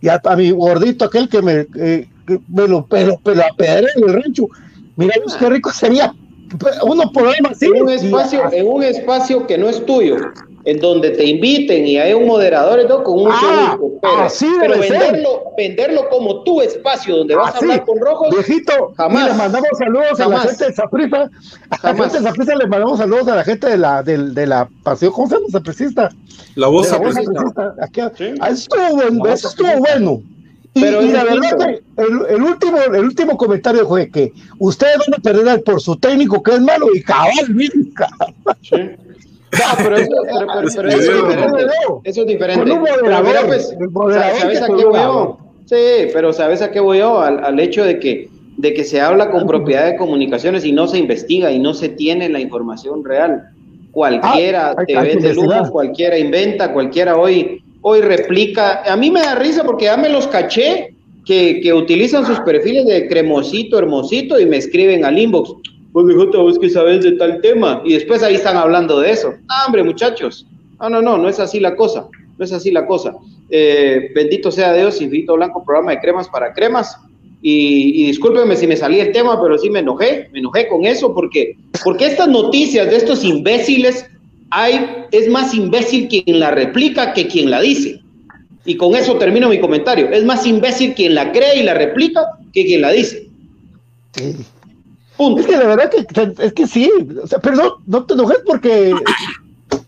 y a, a mi gordito aquel que me, eh, me lo, me lo, me lo apedreé en el rancho, mira vos qué rico sería uno programa así. en un espacio, en un espacio que no es tuyo, en donde te inviten y hay un moderador y todo con mucho Ah, pero, así pero debe ser. venderlo, venderlo como tu espacio donde vas Así, a hablar con rojos, Viejito, jamás. le mandamos saludos a la Jamás. gente de Zaprisa. A la Jamás. gente de Zaprisa le mandamos saludos a la gente de la, del- de, la pasión, ¿cómo se llama? Zapricista. La voz De la. Aquí- Sí. estuvo La estuvo bueno. Y, Pero y es la verdad el, el último, el último comentario fue que ustedes van a perder por su técnico que es malo y cabal. No, pero eso, pero- pero- pero eso es diferente. no. Eso es diferente. Con un Pero moderador, mira, pues, moderador ¿sabes a qué voy yo? Sí, pero ¿sabes a qué voy yo? Al, al hecho de que, de que se habla con propiedad de comunicaciones y no se investiga y no se tiene la información real. Cualquiera Ah, te vende investigar. cualquiera inventa, cualquiera hoy, hoy replica. A mí me da risa porque ya me los caché que, que utilizan sus perfiles de cremosito, hermosito y me escriben al inbox. Pues vos que sabes de tal tema. Y después ahí están hablando de eso. Ah, hombre, muchachos. No, no, no, no es así la cosa. No es así la cosa. Eh, bendito sea Dios, Infinito Blanco, programa de cremas para cremas. Y, y discúlpenme si me salí el tema, pero sí me enojé, me enojé con eso, porque, porque estas noticias de estos imbéciles, hay, es más imbécil quien la replica que quien la dice. Y con eso termino mi comentario. Es más imbécil quien la cree y la replica que quien la dice. Sí. Punto. Es que la verdad que, es que sí, o sea, pero no, no te enojes porque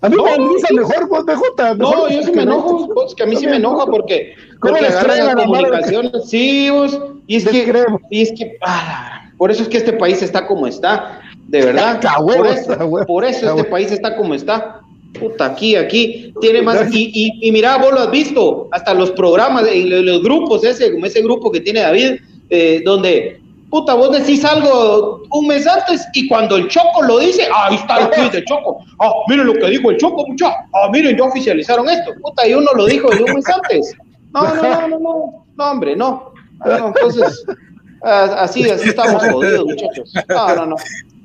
a mí No, me analiza sí. mejor, vos mejor. No, yo sí me enojo, vos, que a mí sí me enoja porque, ¿Cómo porque agarran las comunicaciones. Sí, vos, y es que, creemos. y es que, ah, por eso es que este país está como está, de verdad. Huevo, por eso, por eso este país está como está. Puta, aquí, aquí, tiene más, y, y, y mira, vos lo has visto, hasta los programas, en los, grupos, ese, como ese grupo que tiene David, eh, donde, puta, vos decís algo un mes antes y cuando el Choco lo dice, ahí está el tweet del Choco, ah, miren lo que dijo el Choco, muchachos, ah, miren, ya oficializaron esto, puta, y uno lo dijo de un mes antes. No, no, no, no, no, no, hombre, no. No, entonces, así, así estamos jodidos, muchachos. No, no, no.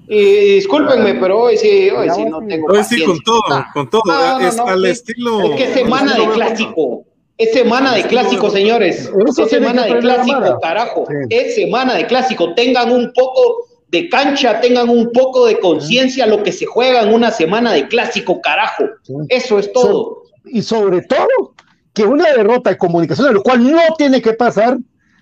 Y, discúlpenme, pero hoy sí, hoy sí no tengo Hoy sí, con todo, Ah, con todo. no, no, es no, al estilo. Es que es semana de clásico. Es semana de clásico, señores. Es semana de clásico, carajo. Sí. Es semana de clásico. Tengan un poco de cancha, tengan un poco de conciencia lo que se juega en una semana de clásico, carajo. Sí. Eso es todo. y sobre todo que una derrota de comunicación, lo cual no tiene que pasar,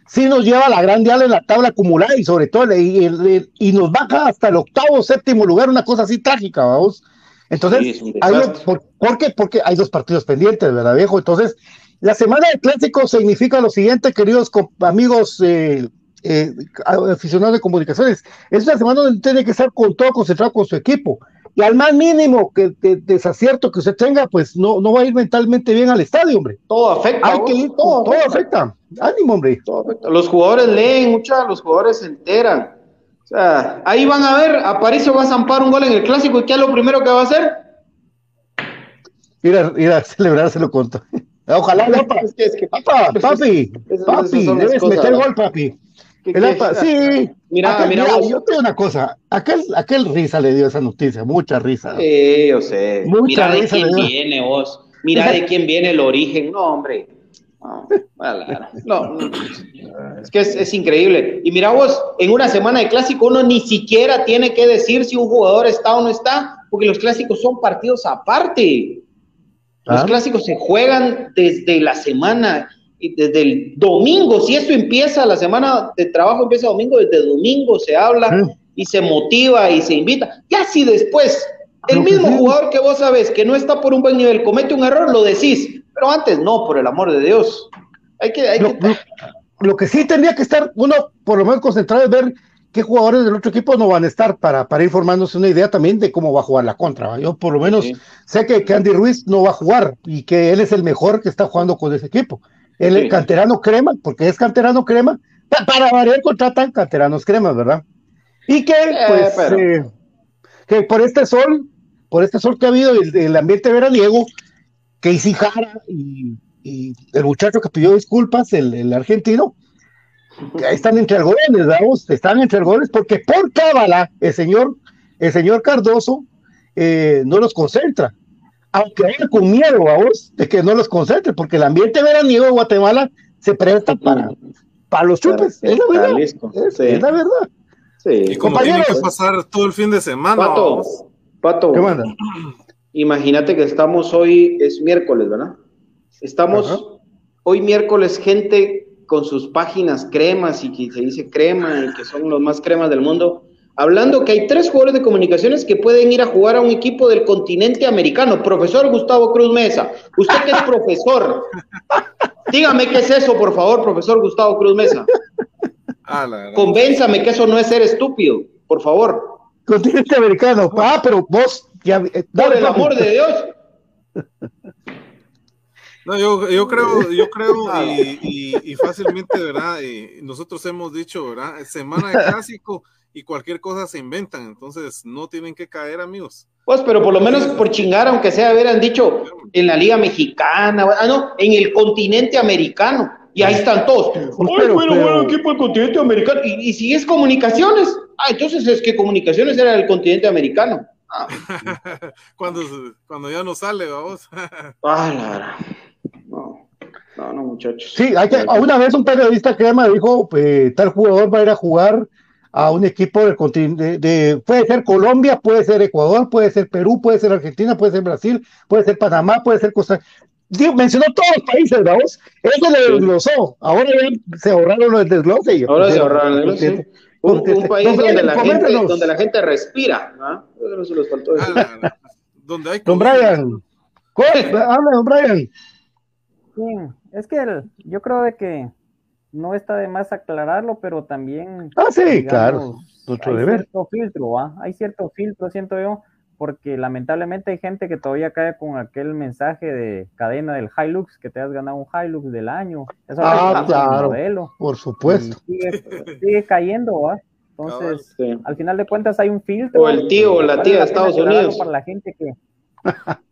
sí nos lleva a la gran dial en la tabla acumulada y sobre todo y, y- y nos baja hasta el octavo, séptimo lugar, una cosa así trágica, vamos. Entonces, Sí, hay por, ¿por qué? Porque hay dos partidos pendientes, ¿verdad, viejo? Entonces, la semana de clásico significa lo siguiente, queridos amigos eh, eh, aficionados de comunicaciones. Es una semana donde tiene que estar con todo concentrado con su equipo. Y al más mínimo que de- desacierto que usted tenga, pues no, no va a ir mentalmente bien al estadio, hombre. Todo afecta. Hay que ir, todo, todo, afecta. Ánimo, hombre. todo afecta. Los jugadores leen, mucha, los jugadores se enteran. O sea, ahí van a ver, Aparicio va a zampar un gol en el clásico y ¿qué es lo primero que va a hacer? Ir a, ir a celebrárselo con. Ojalá, papá. Es que- es que- Papá, papi, papi, debes cosas, meter gol, papi. Sí. Mira, Aquel- mira vos. yo te digo una cosa. Aquel, aquel risa le dio esa noticia, mucha risa. Sí, yo sé. Mucha Mira de quién le dio. viene vos. Mira de quién viene el origen. No, hombre. No. Es que es, es increíble. Y mira vos, en una semana de clásico uno ni siquiera tiene que decir si un jugador está o no está, porque los clásicos son partidos aparte. Los Ah. clásicos se juegan desde la semana, y desde el domingo. Si esto empieza, la semana de trabajo empieza domingo, desde domingo se habla Sí. y se motiva y se invita. Ya si después el mismo sí. jugador que vos sabes que no está por un buen nivel comete un error, lo decís. Pero antes no, por el amor de Dios. Hay que, hay Lo, que lo- lo que sí tendría que estar uno por lo menos concentrado es ver qué jugadores del otro equipo no van a estar para, para ir formándose una idea también de cómo va a jugar la contra. Yo por lo menos Sí. sé que, que Andy Ruiz no va a jugar y que él es el mejor que está jugando con ese equipo. Sí. es canterano crema, porque es canterano crema, pa- para variar contratan canteranos cremas, ¿verdad? Y que, pues, pero- eh, que por este sol por este sol que ha habido, el, el ambiente veraniego, Casey Jara y, y el muchacho que pidió disculpas, el, el argentino, están entre algodones, vamos, están entre algodones, porque por cábala el señor, el señor Cardoso eh, no los concentra. Aunque vaya con miedo, vamos, de que no los concentre, porque el ambiente veraniego de Guatemala se presta para, para los chupes. Es la verdad. Es, Sí. es la verdad. Sí. Y como Compañeros. tiene que pasar todo el fin de semana. Pato, vamos. Pato, ¿Qué manda? imagínate que estamos hoy, es miércoles, ¿verdad? Estamos Ajá. hoy miércoles, gente con sus páginas cremas y que se dice crema y que son los más cremas del mundo, hablando que hay tres jugadores de comunicaciones que pueden ir a jugar a un equipo del continente americano. Profesor Gustavo Cruz Mesa, usted que es profesor, dígame qué es eso, por favor, profesor Gustavo Cruz Mesa. Ah, la. Convénzame que eso no es ser estúpido, por favor. Continente americano. Ah, pero vos ya. eh, Por el amor de Dios. No, yo, yo creo, yo creo y, y- y fácilmente, ¿verdad? Y nosotros hemos dicho, ¿verdad? Semana de clásico y cualquier cosa se inventan, entonces no tienen que caer, amigos. Pues, pero por lo menos por chingar, aunque sea, hubieran dicho en la Liga Mexicana, ah, no, en el continente americano. Y ahí están todos. Ay, Pero- bueno, pero- bueno, equipo del continente americano. Y, y si es comunicaciones, ah, entonces es que comunicaciones era del continente americano. Ah, cuando, cuando ya no sale, vamos. ah, la verdad. No, no, no, muchachos. Sí, hay que, una vez un periodista crema dijo, eh, tal jugador va a ir a jugar a un equipo del continente, de, de- puede ser Colombia, puede ser Ecuador, puede ser Perú, puede ser Argentina, puede ser Brasil, puede ser Panamá, puede ser Costa Digo, mencionó todos los países, vamos. Eso le desglosó. Ahora ya se ahorraron los desglose. y- Ahora se ahorraron el sí. Un, un país Don donde Brian, la, gente, donde la gente respira. ¿ah? Eso se les faltó decir. Ah, la- donde hay Don. Brian, ¿cuál? habla, don Brian. Sí, es que el- yo creo de que no está de más aclararlo, pero también Ah, sí, digamos, claro, nuestro hay deber. cierto filtro, ¿va? Hay cierto filtro, siento yo, porque lamentablemente hay gente que todavía cae con aquel mensaje de cadena del Hilux, que te has ganado un Hilux del año. Eso Ah, claro. modelo. Por supuesto. Sigue, sigue cayendo, ¿va? Entonces, Sí. al final de cuentas hay un filtro. O el tío o la tía de Estados Unidos. Para la gente que.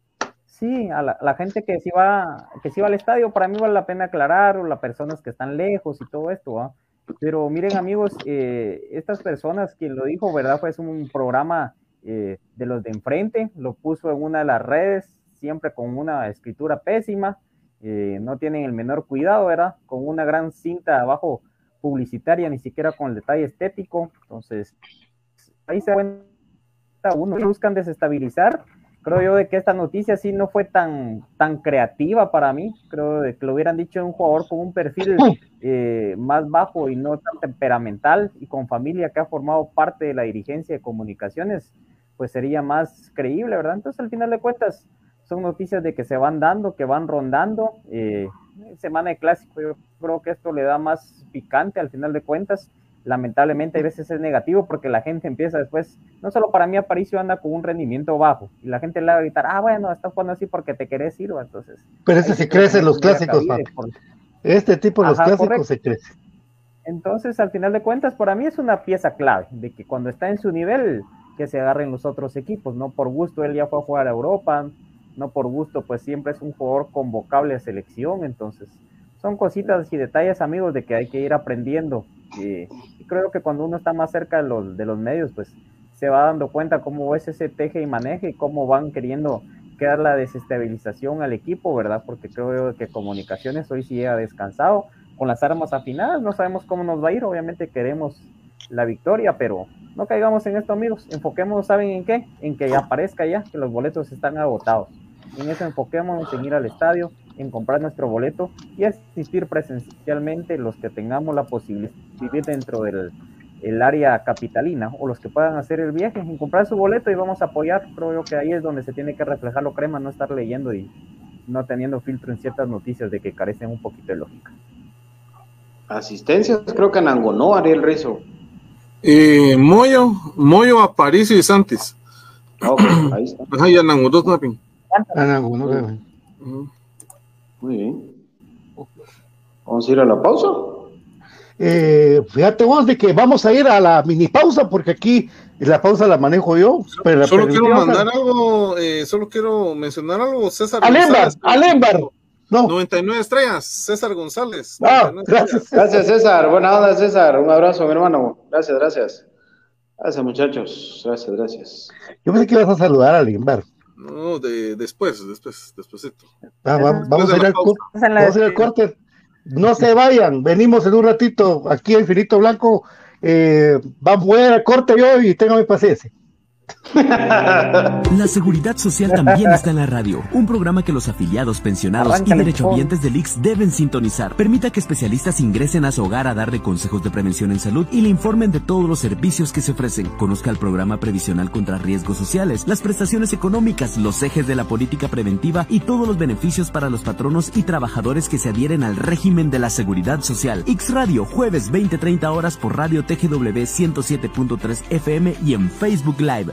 Sí, a la, la gente que sí va, que sí va al estadio, para mí vale la pena aclarar, o las personas que están lejos y todo esto. Pero miren, amigos, eh, estas personas, quien lo dijo, ¿verdad? Fue un programa eh, de los de enfrente, lo puso en una de las redes, siempre con una escritura pésima, eh, no tienen el menor cuidado, ¿verdad? Con una gran cinta abajo publicitaria, ni siquiera con el detalle estético. Entonces, ahí se cuenta uno, buscan desestabilizar. Creo yo de que esta noticia sí no fue tan, tan creativa para mí. Creo que lo hubieran dicho un jugador con un perfil eh, más bajo y no tan temperamental y con familia que ha formado parte de la dirigencia de comunicaciones, pues sería más creíble, ¿verdad? Entonces, al final de cuentas, son noticias de que se van dando, que van rondando. Eh, semana de clásico, yo creo que esto le da más picante al final de cuentas. Lamentablemente, a veces es negativo porque la gente empieza después, no solo para mí, Aparicio anda con un rendimiento bajo y la gente le va a gritar, ah, bueno, estás jugando así porque te querés ir, entonces. Pero ese se crece en los clásicos, cabida papi. por- Este tipo de los clásicos correcto. se crece. entonces, al final de cuentas, para mí es una pieza clave, de que cuando está en su nivel, que se agarren los otros equipos, no por gusto él ya fue a jugar a Europa, no por gusto, pues siempre es un jugador convocable a selección, entonces son cositas y detalles, amigos, de que hay que ir aprendiendo. Y, creo que cuando uno está más cerca de los, de los medios, pues se va dando cuenta cómo es ese teje y maneje y cómo van queriendo quedar la desestabilización al equipo, ¿verdad? Porque creo que comunicaciones hoy sí llega descansado, con las armas afinadas, no sabemos cómo nos va a ir, obviamente queremos la victoria, pero no caigamos en esto, amigos, enfoquémonos, ¿saben en qué? En que ya aparezca ya, que los boletos están agotados. En eso enfoquémonos en ir al estadio, en comprar nuestro boleto y asistir presencialmente los que tengamos la posibilidad de vivir dentro del el área capitalina o los que puedan hacer el viaje, en comprar su boleto y vamos a apoyar. Creo que ahí es donde se tiene que reflejar lo crema, no estar leyendo y no teniendo filtro en ciertas noticias de que carecen un poquito de lógica. Asistencias, creo que en Angonó, Ariel Rizo. Eh, Moyo, Moyo, Aparicio y Santis. Ah, ok, ahí está. Ajá, y. Ah, no, no, no. Ujú. Muy bien. Vamos a ir a la pausa. Eh, fíjate vos de que vamos a ir a la mini pausa porque aquí la pausa la manejo yo. Pero solo quiero mandar algo, eh, solo quiero mencionar algo, César. Alembar, Alembar. No. 99 estrellas, César González. Ah, gracias. Gracias, César. Buena onda, César. Un abrazo, mi hermano. Gracias, gracias. Gracias, muchachos. Gracias, gracias. Yo pensé que ibas a saludar a Alembar. No, de, después, después, despuésito. Ah, vamos, vamos, a ir al, vamos a ir al corte. No se vayan, venimos en un ratito aquí a Infinito Blanco. Eh, vamos a ir al corte yo y mi paciencia. La seguridad social también está en la radio, un programa que los afiliados, pensionados y derechohabientes del IX deben sintonizar. Permita que especialistas ingresen a su hogar a darle consejos de prevención en salud y le informen de todos los servicios que se ofrecen. Conozca el programa previsional contra riesgos sociales, las prestaciones económicas, los ejes de la política preventiva y todos los beneficios para los patronos y trabajadores que se adhieren al régimen de la seguridad social. X Radio, jueves 20-30 horas por Radio TGW 107.3 FM y en Facebook Live.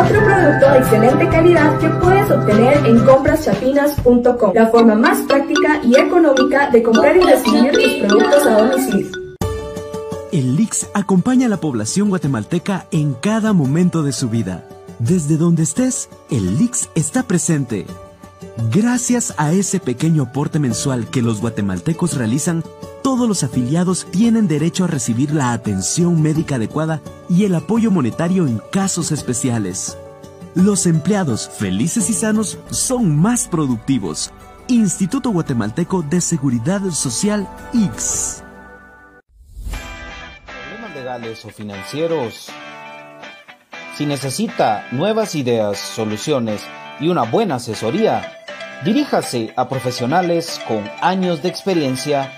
Otro producto de excelente calidad que puedes obtener en compraschapinas.com, la forma más práctica y económica de comprar y recibir tus productos a domicilio. El LIX acompaña a la población guatemalteca en cada momento de su vida. Desde donde estés, el LIX está presente. Gracias a ese pequeño aporte mensual que los guatemaltecos realizan, todos los afiliados tienen derecho a recibir la atención médica adecuada y el apoyo monetario en casos especiales. Los empleados felices y sanos son más productivos. Instituto Guatemalteco de Seguridad Social X. Problemas legales o financieros. Si necesita nuevas ideas, soluciones y una buena asesoría, diríjase a profesionales con años de experiencia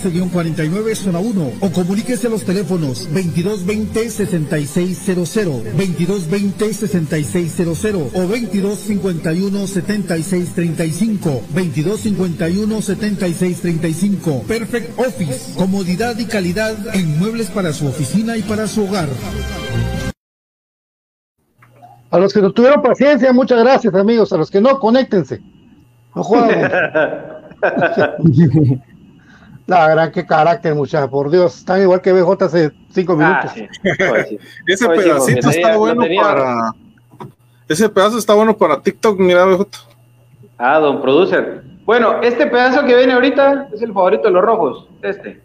49 zona 1 o comuníquese a los teléfonos 2220-6600, 2220-6600 o 2251-7635, 2251-7635. Perfect Office, comodidad y calidad en muebles para su oficina y para su hogar. A los que no tuvieron paciencia, muchas gracias amigos. A los que no, conéctense. No. La verdad, qué carácter, muchachos, por Dios. Están igual que BJ hace cinco Ah, minutos. Ese pedacito está bueno para. Ese pedazo está bueno para TikTok, mira, BJ. Ah, don producer. Bueno, este pedazo que viene ahorita es el favorito de los rojos. Este.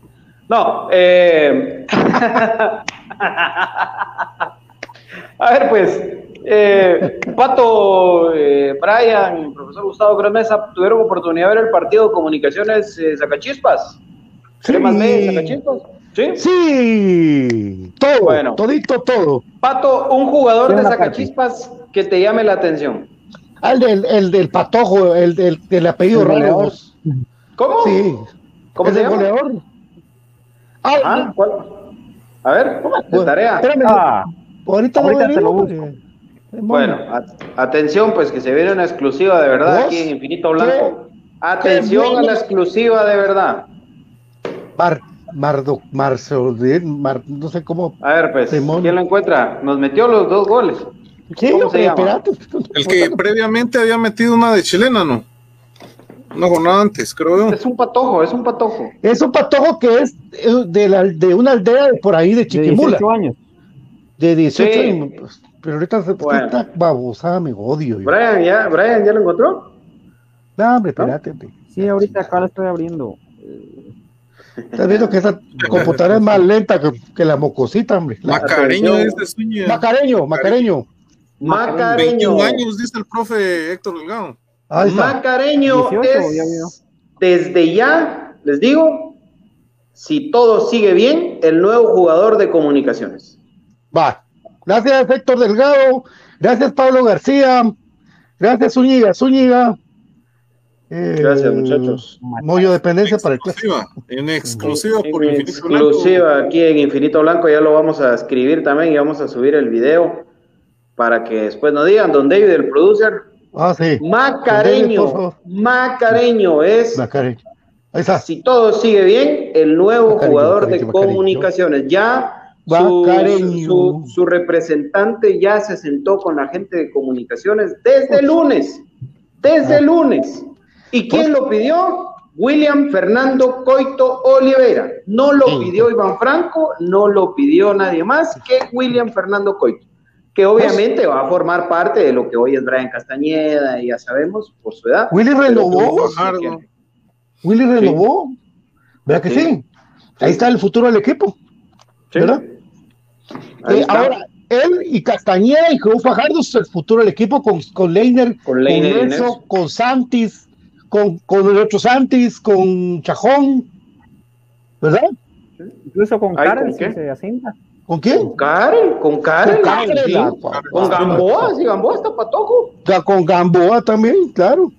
No, eh... A ver, pues, eh, Pato, eh, Brian, profesor Gustavo Cruz Mesa, tuvieron oportunidad de ver el partido de comunicaciones eh, Sí. ¿Cremas B, Zacachispas? Sí. Sí, todo, Bueno. todito, todo. Pato, un jugador de una Zacachispas que te llame la atención. Ah, el del, el del patojo, el del, del apellido El raro. goleador. vos. ¿Cómo? Sí. ¿Cómo ¿Es se el llama? goleador? Ah, Ah, ¿cuál? A ver, de bueno, tarea. espérame, Ah, ahorita, ahorita voy a te lo busco. Bueno, atención, pues que se viene una exclusiva de verdad ¿Vos? aquí en Infinito Blanco. ¿Qué? Atención Qué a la exclusiva de verdad. Mar, Mardo, Marzo, Mar, no sé cómo. A ver, pues, Simón. ¿quién lo encuentra? Nos metió los dos goles. Sí, ¿Cómo se llama? El que previamente había metido una de chilena, ¿no? Una jornada antes, creo. Es un patojo, es un patojo. Es un patojo que es de, la, de una aldea de por ahí de de Chiquimula. 18 años. De 18 Sí. años, pues, pero ahorita se Bueno. está babosada, me odio. yo. Brian, ¿ya, Brian, ¿ya lo encontró? No, hombre, espérate. Sí, ahorita acá la estoy abriendo. Estás viendo que esa computadora es más lenta que, que la mocosita, hombre. La- Macareño Atención. es de Zúñiga. Macareño, Macareño. Macareño. 21 años, dice el profe Héctor Delgado. Ahí está. Macareño 18, ya veo. es, desde ya, les digo, si todo sigue bien, el nuevo jugador de comunicaciones. Va. Gracias, Héctor Delgado. Gracias, Pablo García. Gracias, Zúñiga. Zúñiga. Eh, Gracias, muchachos. Moyo dependencia para el clásico. Exclusiva, en exclusiva por En Infinito Blanco. exclusiva aquí en Infinito Blanco, ya lo vamos a escribir también y vamos a subir el video para que después nos digan, don David, el producer, Ah, sí. Macareño. Macareño es, Macareño. Ahí está. si todo sigue bien, el nuevo Macareño, jugador de Macareño, comunicaciones. Ya su, Macareño. su- su representante ya se sentó con la gente de comunicaciones desde el lunes, desde el lunes. ¿Y quién lo pidió? William Fernando Coito Oliveira. No lo Sí. pidió Iván Franco, no lo pidió nadie más que William Fernando Coito, que obviamente va a formar parte de lo que hoy es Brian Castañeda, y ya sabemos, por su edad. Willy renovó. que-. Willy renovó. ¿Verdad que sí? Sí. Ahí está el futuro del equipo. Sí. ¿Verdad? Ahí Eh, está. ahora, él y Castañeda y Joe Fajardo es el futuro del equipo con, con Leiner, Con Leiner Nelson, Nelson. con Santis, con, con el otro Santis, con Chajón. ¿Verdad? Incluso con Ay, Karen ¿con si se asienta. ¿Con quién? Con Karen, con Karen. Con Karen, sí. la- Con Gamboa, sí, Gamboa está patojo. Ya Con Gamboa también, claro.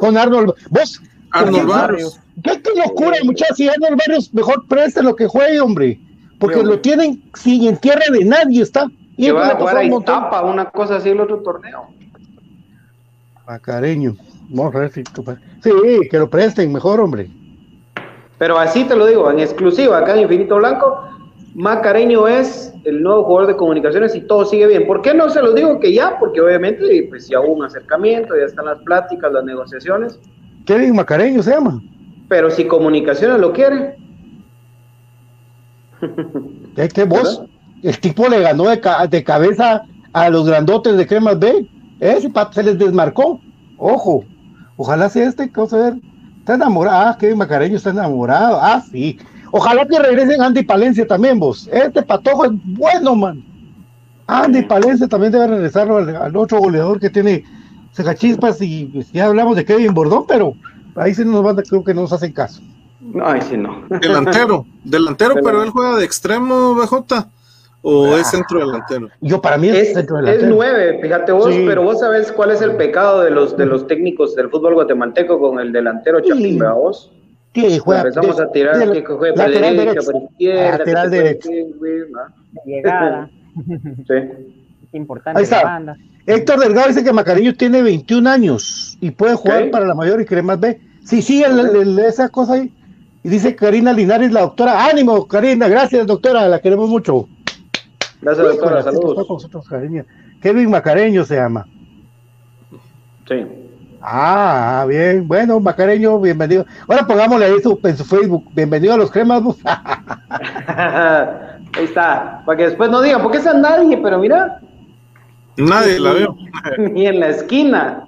Con Arnold. ¿Vos? Arnold ¿Qué- Barrios. ¿Qué, qué locura, muchachos? Si Arnold Barrios mejor preste lo que juegue, hombre. Porque hombre. lo tienen sin en tierra de nadie, está. Esto va a jugar a un una cosa así el otro torneo. Macareño. Vamos a ver si. Sí, que lo presten mejor, hombre. Pero así te lo digo, en exclusiva, acá en Infinito Blanco, Macareño es el nuevo jugador de comunicaciones y todo sigue bien. ¿Por qué no se los digo que ya? Porque obviamente pues ya hubo un acercamiento, ya están las pláticas, las negociaciones, Kevin Macareño se llama. pero si comunicaciones lo quiere, Es que vos, el tipo le ganó de, ca- de cabeza a los grandotes de Cremas B. Ese se les desmarcó. Ojo, ojalá sea este, que vamos a ver. Está enamorado. Ah, Kevin Macareño está enamorado. Ah, sí. Ojalá que regresen Andy Palencia también, vos. Este patojo es bueno, man. Andy Palencia también debe regresar al, al otro goleador que tiene Chispas y pues, ya hablamos de Kevin Bordón, pero ahí sí nos van, creo que no nos hacen caso. No, ahí sí no. Delantero, delantero, pero él juega de extremo, BJ. ¿O es centro delantero? Yo para mí es, Es, centro es delantero. nueve, fíjate vos, Sí. pero vos sabés cuál es el pecado de los de los técnicos del fútbol guatemalteco con el delantero Chapín, ¿verdad vos? Sí, juega Empezamos de- a tirar de- que juegue por lateral derecha, derecho. por izquierda, Lateral que se derecho. Llegada, Sí. importante. Ahí está. la banda. Héctor Delgado dice que Macareño tiene 21 años y puede jugar para la mayor y Cremas B. Sí, sí, el- el- el- esa cosa ahí. Y dice Karina Linares, la doctora. Ánimo, Karina, gracias, doctora, la queremos mucho. Gracias, doctora, sí, está saludos. con nosotros. Kevin Macareño se llama. Sí. Ah, bien. Bueno, Macareño, bienvenido. Ahora pongámosle ahí su, en su Facebook. Bienvenido a los cremas. Ahí está, para que después no digan, porque es a nadie, pero mira, Nadie la veo. ni en la esquina.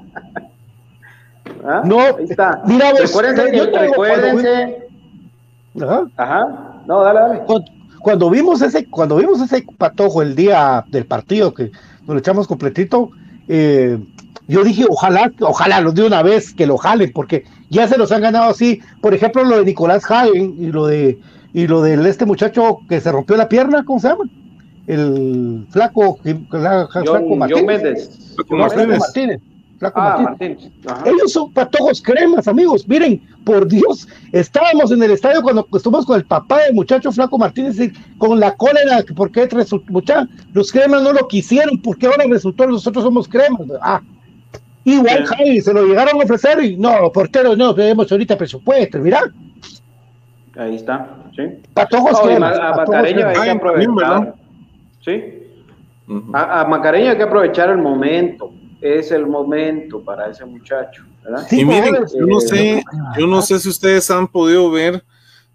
¿Ah? No, ahí está. mira recuérdense, recuérdense. Ajá. Ajá, no, dale, dale. Cuando, cuando vimos ese, cuando vimos ese patojo el día del partido que nos lo echamos completito, eh, yo dije, ojalá, ojalá los de una vez que lo jalen, porque ya se los han ganado así. Por ejemplo, lo de Nicolás Hagen y lo de y lo de este muchacho que se rompió la pierna, ¿cómo se llama? El flaco, la- flaco John, Martínez. John Méndez. Martínez. Flaco Ah. Martín. Ellos son patojos cremas, amigos. Miren, por Dios, estábamos en el estadio cuando estuvimos con el papá del muchacho Flaco Martínez y con la cólera, que ¿por qué resultó? Mucha, los cremas no lo quisieron, porque ahora resultó nosotros somos cremas. Ah, igual Sí. Javi, se lo llegaron a ofrecer y no, porteros no, tenemos ahorita presupuesto, mira, Ahí está, sí. patojos cremas. ma- a patojos Macareño hay cremas. que aprovechar. Sí. A Macareño hay que aprovechar el momento. Es el momento para ese muchacho, ¿verdad? Sí, y miren, yo no sé, yo no sé si ustedes han podido ver,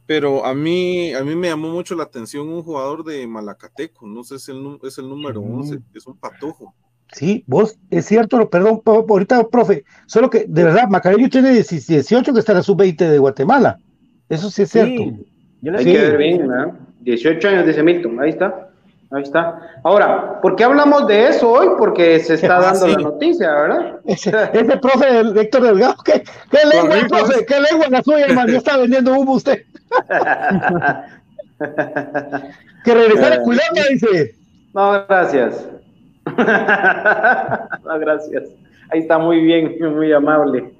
pero a mí, a mí me llamó mucho la atención un jugador de Malacateco, no sé si el, es el número Mm. 11, es un patojo. Sí, vos, es cierto, lo- perdón, ahorita, profe, solo que de verdad, Macareño tiene 18 que está en la sub-20 de Guatemala. Eso sí es cierto. Sí, yo le Hay Sí. que ver bien, ¿verdad? 18 años dice Milton, ahí está. Ahí está. Ahora, ¿por qué hablamos de eso hoy? Porque se está Ah, dando sí. la noticia, ¿verdad? Ese, ese profe del Héctor Delgado, ¿qué, qué lengua, Correcto. profe? ¿Qué lengua la suya, hermano? Ya está vendiendo humo usted. Que regresara a Culata, dice. No, gracias. no, gracias. Ahí está muy bien, muy amable.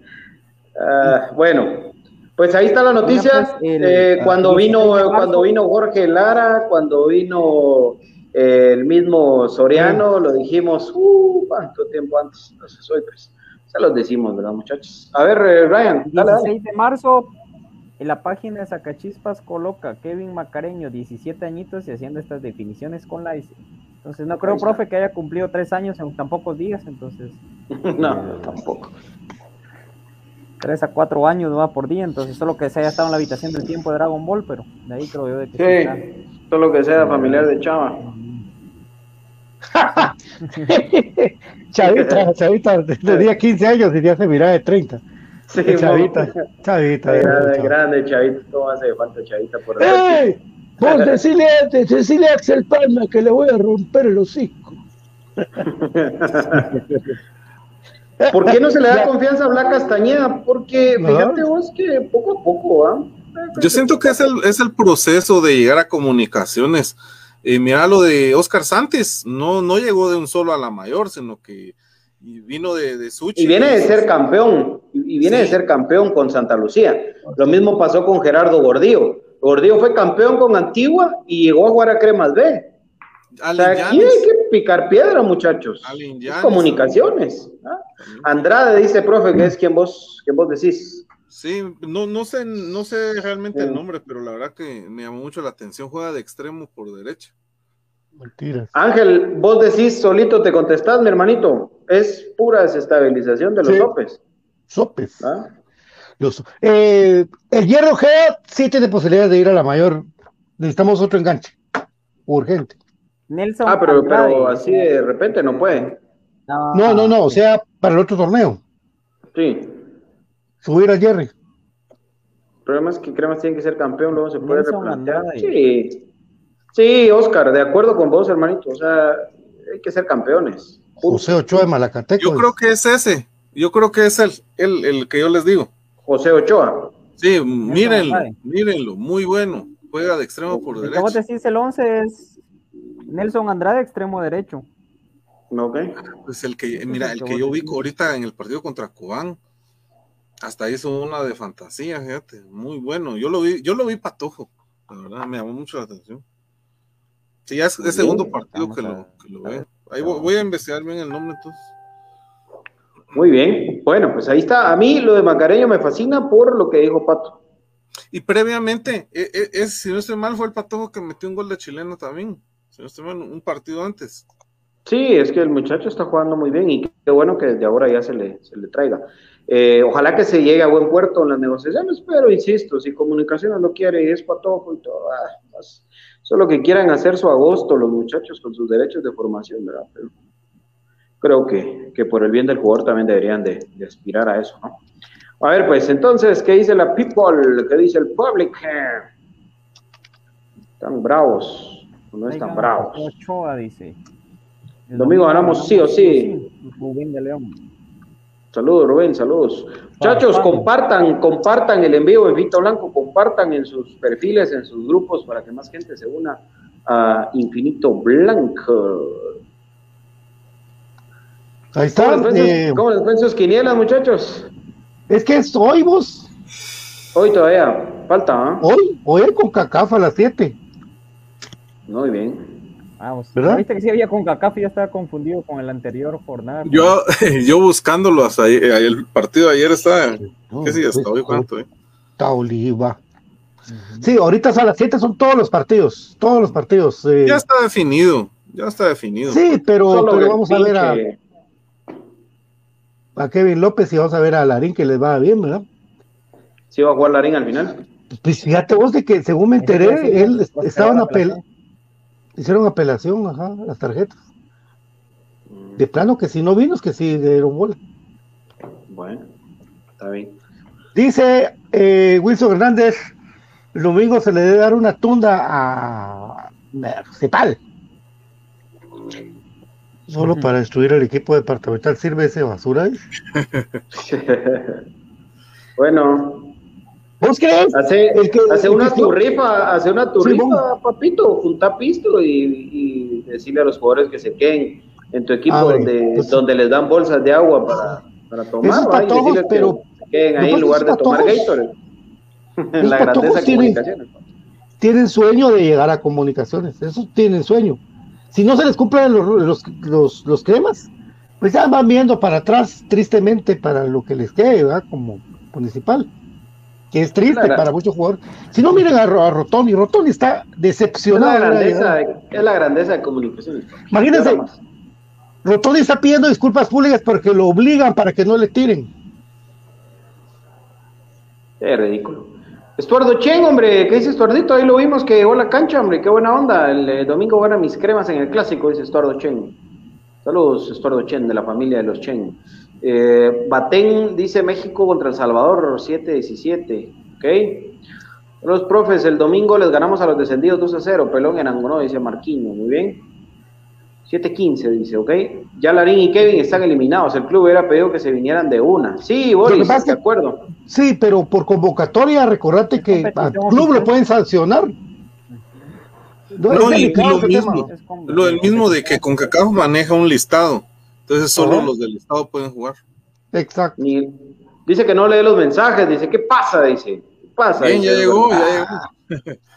Ah, bueno, pues ahí está la noticia. pues, el- Eh, cuando el vino, 16 de marzo. cuando vino Jorge Lara, cuando vino eh, el mismo Soriano, lo dijimos, uh, cuánto tiempo antes. Entonces hoy pues se los decimos, ¿verdad, muchachos? A ver, eh, Ryan, dale, dale. 16 de marzo, en la página de Sacachispas coloca Kevin Macareño, 17 añitos y haciendo estas definiciones con la ICE. Entonces, no creo, profe, que haya cumplido tres años en tan pocos días. Entonces, No, tampoco. tres a cuatro años va por día. Entonces, solo que se haya estado en la habitación del tiempo de Dragon Ball, pero de ahí creo yo de que sí está. Sí, todo lo que sea familiar de Chava. Chavita, chavita, tenía 15 años y ya se miraba de 30. Sí, Chavita, chavita. Grande, chavita. grande, Chavita. ¿Cómo hace falta Chavita por ahí? ¡Ey! Vos decile, a- decile a Axel Palma que le voy a romper el hocico. ¿Por qué no se le da confianza a Blas Castañeda? Porque fíjate vos que poco a poco, ¿ah? Yo siento que es el, es el proceso de llegar a comunicaciones. Eh, mira lo de Oscar Santos, no, no llegó de un solo a la mayor, sino que vino de, de Suchi. Y viene de ser campeón, y viene de ser campeón con Santa Lucía. Lo mismo pasó con Gerardo Gordillo. Gordillo fue campeón con Antigua y llegó a jugar a Cremas B. O sea, aquí hay que picar piedra, muchachos. Comunicaciones. ¿ah? Andrade dice, profe, que es quien vos, quien vos decís. Sí, no, no sé, no sé realmente Sí. el nombre, pero la verdad que me llamó mucho la atención. Juega de extremo por derecha. Mentiras. Ángel, vos decís solito, te contestás, mi hermanito. Es pura desestabilización de los Sí. topes. Sopes. ¿ah? Los- eh, el Hierro G sí tiene posibilidades de ir a la mayor. Necesitamos otro enganche. Urgente. Nelson Ah, pero, pero así de repente no puede. No, no, no. O sea, para el otro torneo. Sí. Subir al Jerry. El problema es que Cremas tiene que ser campeón, luego se puede replantear. Sí, sí, Oscar, de acuerdo con vos, hermanito. O sea, hay que ser campeones. José Ochoa de Malacateco. Yo creo que es ese. Yo creo que es el, el, el que yo les digo. José Ochoa. Sí, mírenlo, mírenlo, muy bueno. Juega de extremo por derecho. ¿Cómo te decís? El 11 es Nelson Andrade, extremo derecho. Ok. Pues el que, mira, el que yo vi ahorita en el partido contra Cubán, hasta hizo una de fantasía, fíjate, muy bueno. Yo lo vi, yo lo vi patojo, la verdad, me llamó mucho la atención. Sí, ya es el segundo partido que lo, que lo ve. Ahí voy, a investigar bien el nombre entonces. Muy bien, bueno, pues ahí está. A mí lo de Macareño me fascina por lo que dijo Pato. Y previamente, e, e, es, si no estoy mal, fue el Patojo que metió un gol de chileno también. Si no estoy mal, un partido antes. Sí, es que el muchacho está jugando muy bien y qué bueno que desde ahora ya se le, se le traiga. Eh, ojalá que se llegue a buen puerto en las negociaciones, pero insisto, si Comunicaciones lo quiere y es patojo y todo, ah, pues, solo que quieran hacer su agosto los muchachos con sus derechos de formación, ¿verdad? Pero creo que, que por el bien del jugador también deberían de, aspirar a eso, ¿no? A ver, pues entonces, ¿qué dice la people? ¿Qué dice el public? Están bravos, no están bravos. Ochoa dice. El domingo ganamos sí o sí. Rubén de León. Saludos, Rubén, saludos. Muchachos, compartan, compartan el envío de Vito Blanco, compartan en sus perfiles, en sus grupos, para que más gente se una a Infinito Blanco. Ahí está. ¿Cómo les ven sus quinielas, muchachos? Es que es hoy, vos. Hoy todavía, falta, ¿ah? Hoy, hoy con Cacafa a las 7. Muy bien. Vamos. ¿verdad? Viste que sí había con CACAF y ya estaba confundido con el anterior jornada. Yo, yo buscándolo hasta ahí, el partido de ayer está, ¿qué sí, hasta hoy cuánto, eh? Está Oliva. Sí, ahorita a las 7 son todos los partidos, todos los partidos. Eh. Ya está definido, ya está definido. Sí, pero, pero vamos a ver a, a Kevin López y vamos a ver a Larín que les va bien, ¿verdad? Sí, va a jugar Larín al final. Pues fíjate vos de que según me enteré, él estaba en apel Hicieron apelación, ajá, las tarjetas. De plano que si no vino, es que sí dieron bola. Bueno, está bien. Dice eh, Wilson Hernández, el domingo se le debe dar una tunda a Cepal. Solo para destruir el equipo departamental sirve ese basura. bueno, ¿Vos crees? Hace, hace una turrifa, hace una turrifa, papito, junta pisto y, decirle a los jugadores que se queden en tu equipo donde, pues donde les dan bolsas de agua para, para tomar, pero que se queden ahí en lugar de tomar Gatorade. la grandeza de comunicaciones. Tienen sueño de llegar a comunicaciones, eso tienen sueño. Si no se les cumplen los, los, los, cremas, pues ya van viendo para atrás, tristemente, para lo que les quede, ¿verdad? Como municipal que es triste para muchos jugadores. Si no, miren a, Rotoni, Rotoni está decepcionado. Es la grandeza, de, es la grandeza de comunicaciones. Imagínense, Rotoni está pidiendo disculpas públicas porque lo obligan para que no le tiren. Es ridículo. Estuardo Chen, hombre, ¿qué dice Estuardito? Ahí lo vimos que llegó a la cancha, hombre, qué buena onda. El eh, domingo gana mis cremas en el clásico, dice Estuardo Chen. Saludos, Estuardo Chen, de la familia de los Chen. Eh, Batén dice México contra El Salvador, 7-17. ¿Ok? Los profes, el domingo les ganamos a los descendidos 2 a 0. Pelón en Angonó, dice Marquinho. Muy bien. 7-15, dice, ¿ok? Ya Larín y Kevin están eliminados. El club hubiera pedido que se vinieran de una. Sí, Boris, de acuerdo. Sí, pero por convocatoria, recordate que al club lo pueden sancionar. No, lo mismo, lo mismo de que con CONCACAF maneja un listado. Entonces solo los del Estado pueden jugar. Exacto. dice que no lee los mensajes, dice, ¿qué pasa? Dice, ¿qué pasa? Bien, ya llegó, ya llegó.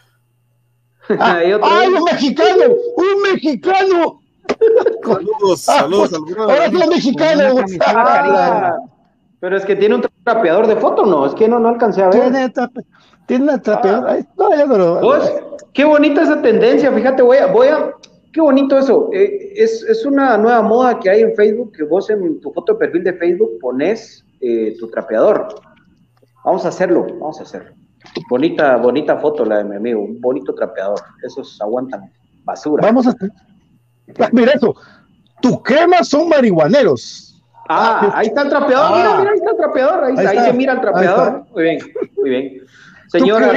Ah, ¡Ay, un mexicano! ¡Un mexicano! saludos, saludos al Ahora es un mexicano. Ah, pero es que tiene un trapeador de foto, ¿no? Es que no, no alcancé a ver. Tiene, tiene un trapeador. Ah. No, ya, pero, ¿Vos? Qué bonita esa tendencia, fíjate, voy a, voy a, Qué bonito eso. Eh, es, una nueva moda que hay en Facebook, que vos en tu foto de perfil de Facebook pones eh, tu trapeador. Vamos a hacerlo, vamos a hacerlo. Bonita, bonita foto la de mi amigo, un bonito trapeador. Esos aguantan basura. Vamos a hacer. Ah, mira eso. Tu crema son marihuaneros. Ah, ahí está el trapeador. Mira, ah. mira, ahí está el trapeador. Ahí, se mira el trapeador. Muy bien, muy bien. Señora,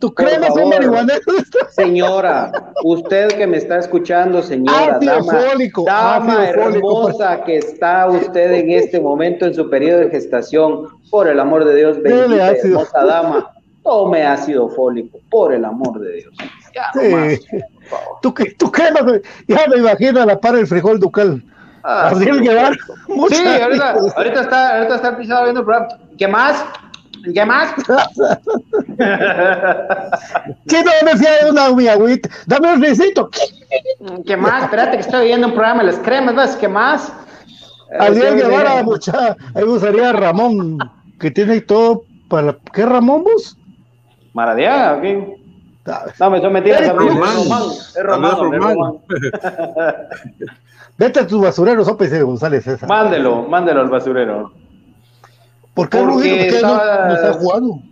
¿Tu por crema es favor. marihuanero? Señora, usted que me está escuchando, señora, Ácido dama, fólico, dama hermosa que está usted en este momento en su periodo de gestación, por el amor de Dios, bendita hermosa dama, tome ácido fólico, por el amor de Dios. Ya, nomás, Sí. güey? Ya me imagino a la par el frijol ducal. Ah, sí. Ahorita, ahorita está, ahorita está el pisado viendo el programa. ¿Qué más? ¿Qué más? Fui a una mi agüita. Dame un risito. ¿Qué más? Espérate que estoy viendo un programa de las cremas, ¿ves? ¿Qué más? Gabriel Eh, Guevara, mucha. Ahí usaría Ramón, que tiene todo para. ¿Qué Ramón vos? Maradiaga, ¿o qué? ¿Sabes? No, me son mentiras, es Román, es Román. Vete a tu basurero, sopa y González César. Mándelo, mándelo al basurero. ¿Por qué Porque Rubino? ¿Por qué no, no está jugando?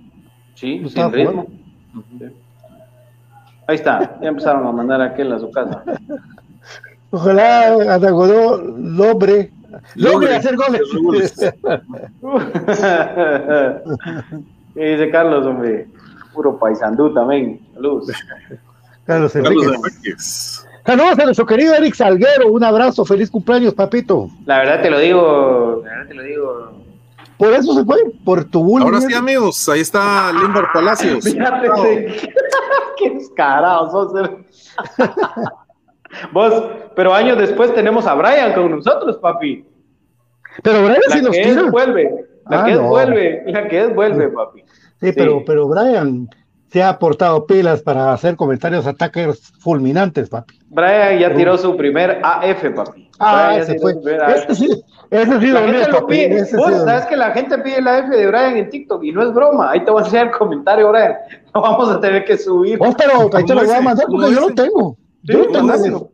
Sí, No sin estaba ritmo. Sí. Ahí está, ya empezaron a mandar a aquel a su casa. Ojalá Ana Godó logre, logre hacer goles. ¿Qué dice Carlos, hombre? Puro paisandú también. Saludos. Carlos. Enríquez. Saludos a nuestro querido Eric Salguero. Un abrazo, feliz cumpleaños, papito. La verdad te lo digo, la verdad te lo digo. Por eso se fue, por tu bullying. Ahora sí, amigos, ahí está Limbar Palacios. Fíjate, sí. qué descarado sos. Vos, pero años después tenemos a Brian con nosotros, papi. Pero Brian La sí nos que tira. es vuelve, la Ah, que es no. vuelve, la que es vuelve, papi. Sí, pero, pero Brian se ha aportado pilas para hacer comentarios ataques fulminantes, papi. Brian ya tiró su primer AF, papi. Ah, Brian ese fue. su primer AF. Ese sí, ese sí La gente lo papi, pide. ese Vos sabes que la gente pide el AF de Brian en TikTok y no es broma. Ahí te voy a enseñar el comentario, Brian. Lo vamos a tener que subir. Oh, pero ahí te lo voy a mandar ¿Cómo porque yo lo tengo. Sí, Yo lo tengo.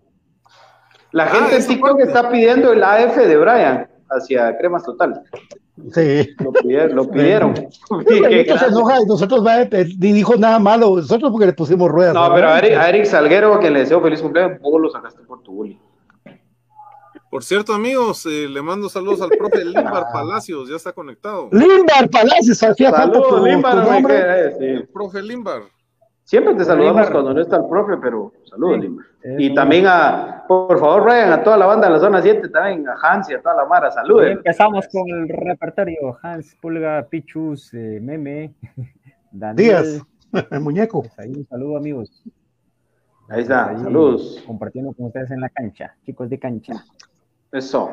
La Ah, gente en esa TikTok está pidiendo el AF de Brian hacia Cremas Total. Sí. Lo pidieron. Lo pidieron. Sí, se enoja y nosotros va, ni dijo nada malo, nosotros porque le pusimos ruedas. No, ¿verdad? pero a Eric, a Eric Salguero, que le deseo feliz cumpleaños, vos lo sacaste por tu bully. Por cierto, amigos, eh, le mando saludos al profe Limbar Palacios, ya está conectado. Limbar Palacios, hacía falta tu, Saludos, tu Limbar, hombre, nombre. que- eh, sí. El profe Limbar. Siempre te saludamos cuando no está el profe, pero saludos, Sí, es Y también a, por favor, Brian, a toda la banda de la zona 7, también a Hans y a toda la Mara, Y saluden. empezamos con el repertorio. Hans, Pulga, Pichus, eh, Meme, Daniel. Díaz, el muñeco. Pues ahí un saludo, amigos. Ahí está, Ahí saludos. Compartiendo con ustedes en la cancha, chicos de cancha. Eso.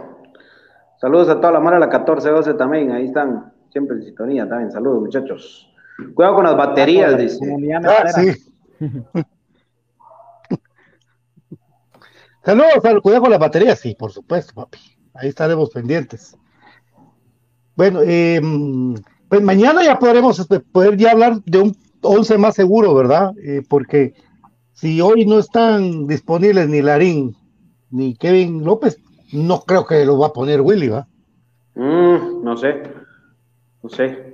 Saludos a toda la Mara, la 1412 también, ahí están, siempre en sintonía también. Saludos, muchachos. Cuidado con las baterías, dice. Ah, sí. Saludos, al- cuidado con la batería, sí, por supuesto, papi. Ahí estaremos pendientes. Bueno, eh, pues mañana ya podremos este, poder ya hablar de un 11 más seguro, ¿verdad? Eh, porque si hoy no están disponibles ni Larín ni Kevin López, no creo que lo va a poner Willy, ¿va? Mm, no sé. No sé.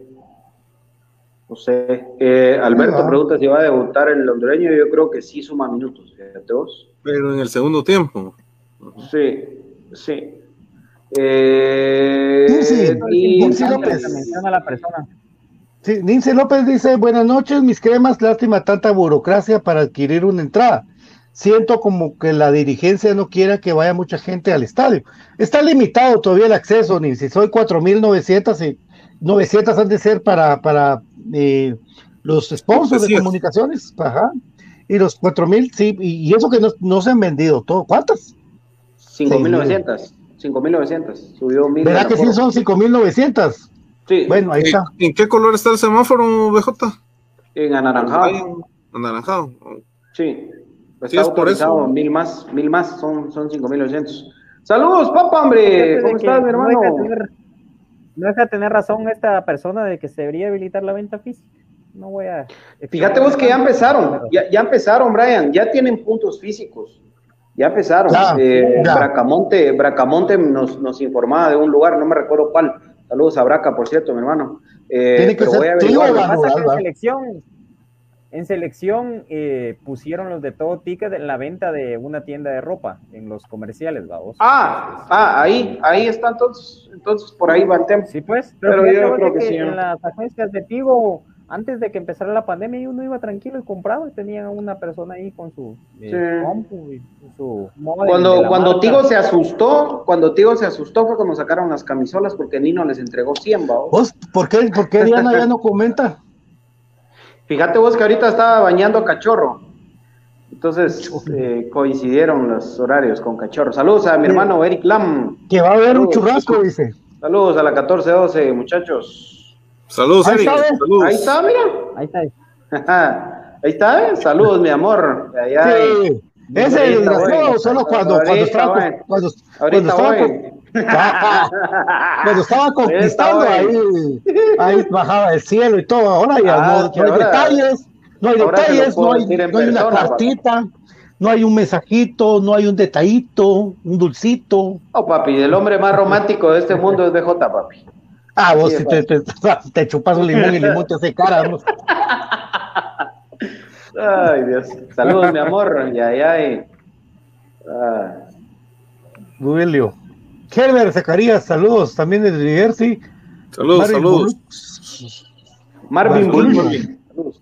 No sé. Eh, Alberto Ah. pregunta si va a debutar el hondureño. Yo creo que sí suma minutos. Fíjate vos. Pero en el segundo tiempo. Sí, sí. Eh, Sí, y- Nancy Se López. menciona a la persona. Sí, Nince López dice, buenas noches, mis cremas, lástima tanta burocracia para adquirir una entrada. Siento como que la dirigencia no quiera que vaya mucha gente al estadio. Está limitado todavía el acceso, ni si soy 4.900 y 900 han de ser para, para eh, los sponsors de comunicaciones. Ajá. Y los 4.000, sí, y, y eso que no, no se han vendido todo. ¿Cuántas? 5.900. 5.900. Subió 1.000. ¿Verdad que sí son 5.900? Sí, Bueno, ahí ¿En, está. en qué color está el semáforo, BJ? en anaranjado. Anaranjado. Sí. Está Sí, es por eso. mil más, mil más, son, son 5.900. Saludos, papá, hombre. ¿Cómo estás, mi no hermano? No deja de tener razón esta persona de que se debería habilitar la venta física. No voy a. Fíjate vos que ya empezaron, ya, ya empezaron, Brian, ya tienen puntos físicos. Ya empezaron. Ya, Eh, ya. Bracamonte, Bracamonte nos, nos informaba de un lugar, no me recuerdo cuál. Saludos a Braca, por cierto, mi hermano. Eh, Tiene que pero ser voy a tío, averiguar. Lo que va. pasa es que Rural, ¿va? en selección, en selección eh, pusieron los de todo ticket en la venta de una tienda de ropa, en los comerciales, vamos. Ah, ah, ahí, ahí está entonces, entonces por ahí va el tema. Sí, pues, Pero pero, yo vos creo de que sí, en las agencias de Tigo antes de que empezara la pandemia, y uno iba tranquilo y compraba, y tenía una persona ahí con su eh, Sí. compu y su Cuando, cuando marca. Tigo se asustó, cuando Tigo se asustó fue cuando sacaron las camisolas porque Nino les entregó 100, ¿va? ¿Vos, ¿por, qué, ¿Por qué Diana ya no comenta? Fíjate vos que ahorita estaba bañando a Cachorro. Entonces eh, coincidieron los horarios con Cachorro. Saludos a mi hermano Eric Lam. Que va a haber un churrasco, dice. Saludos a la 1412, muchachos. Saludos, Eric. Saludos. Ahí está, mira. Ahí está. Ahí está, ¿eh? Saludos, mi amor. Allá Sí. Ese Ahorita desgraciado voy. solo cuando, cuando Ahorita cuando, cuando Ahorita con- cuando estaba conquistando ahí, ahí bajaba del cielo y todo. Ahora ya Ah, no, no hay ahora- detalles, no hay lo detalles, no hay, no una cartita, no hay un mensajito, no hay un detallito, un dulcito. Oh, papi, el hombre más romántico de este mundo es BJ, papi. Ah, vos Sí, si te, te, te chupas un limón y el limón te hace cara. ¿no? Ay, Dios. Saludos, mi amor. Ya, ya. eh. Ah. Duilio. Herbert Zacarías, saludos también desde New Jersey. Saludos, Marvin saludos. Marvin. Saludos.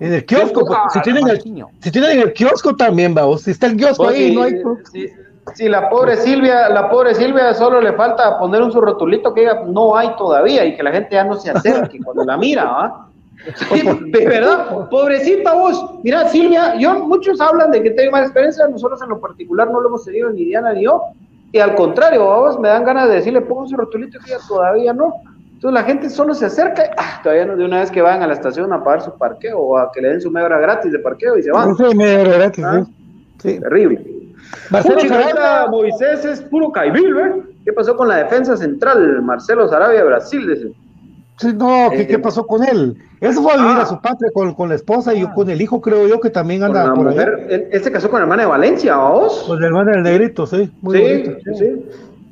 En el kiosco, Ah, pues, si, tienen el, si tienen el kiosco también, vamos. Si está el kiosco Vos, ahí, si- no hay. si- si la pobre Silvia, la pobre Silvia solo le falta poner un su rotulito que diga no hay todavía y que la gente ya no se acerque cuando la mira, ¿ah? Sí, de verdad, pobrecita vos. Mira, Silvia, yo, muchos hablan de que tengo mala experiencia, nosotros en lo particular no lo hemos tenido ni Diana ni yo. Y al contrario, vos me dan ganas de decirle, pongo un rotulito que diga todavía no. Entonces la gente solo se acerca y ah, todavía no de una vez que vayan a la estación a pagar su parqueo o a que le den su media hora gratis de parqueo y se van. Sí, media hora gratis, Ah. sí. Terrible. Marcelo Sarabia, Moisés es puro caibil, ¿eh? ¿Qué pasó con la defensa central? Marcelo Sarabia, Brasil, dice. Sí, no, ¿qué, Eh, qué pasó con él? Él se fue a vivir Ah. a su patria con, con la esposa y con el hijo, creo yo, que también Con anda la por mujer, ahí. él, él se casó con la hermana de Valencia, ¿vos? Con el hermano del negrito, sí. Muy sí, bonito. sí,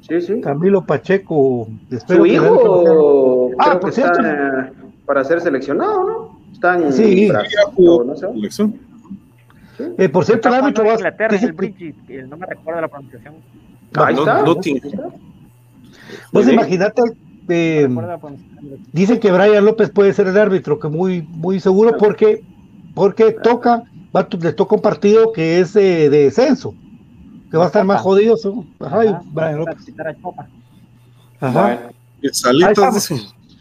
sí, sí. Camilo Pacheco. Su que hijo, Ah, creo por que cierto. está eh, para ser seleccionado, ¿no? Está en Sí. Brasil, no sé. selección. Eh, por cierto, el árbitro va Inglaterra, el que- Bridge, que no me recuerdo la pronunciación. Ahí No- está. no tiene- Ahí está. Vos imagínate, eh, dicen que Brian López puede ser el árbitro, que muy, muy seguro porque, porque toca, va, le toca un partido que es eh, de descenso, que va a estar más jodido. ¿no? Ajá, Brian López. Ajá. Dice.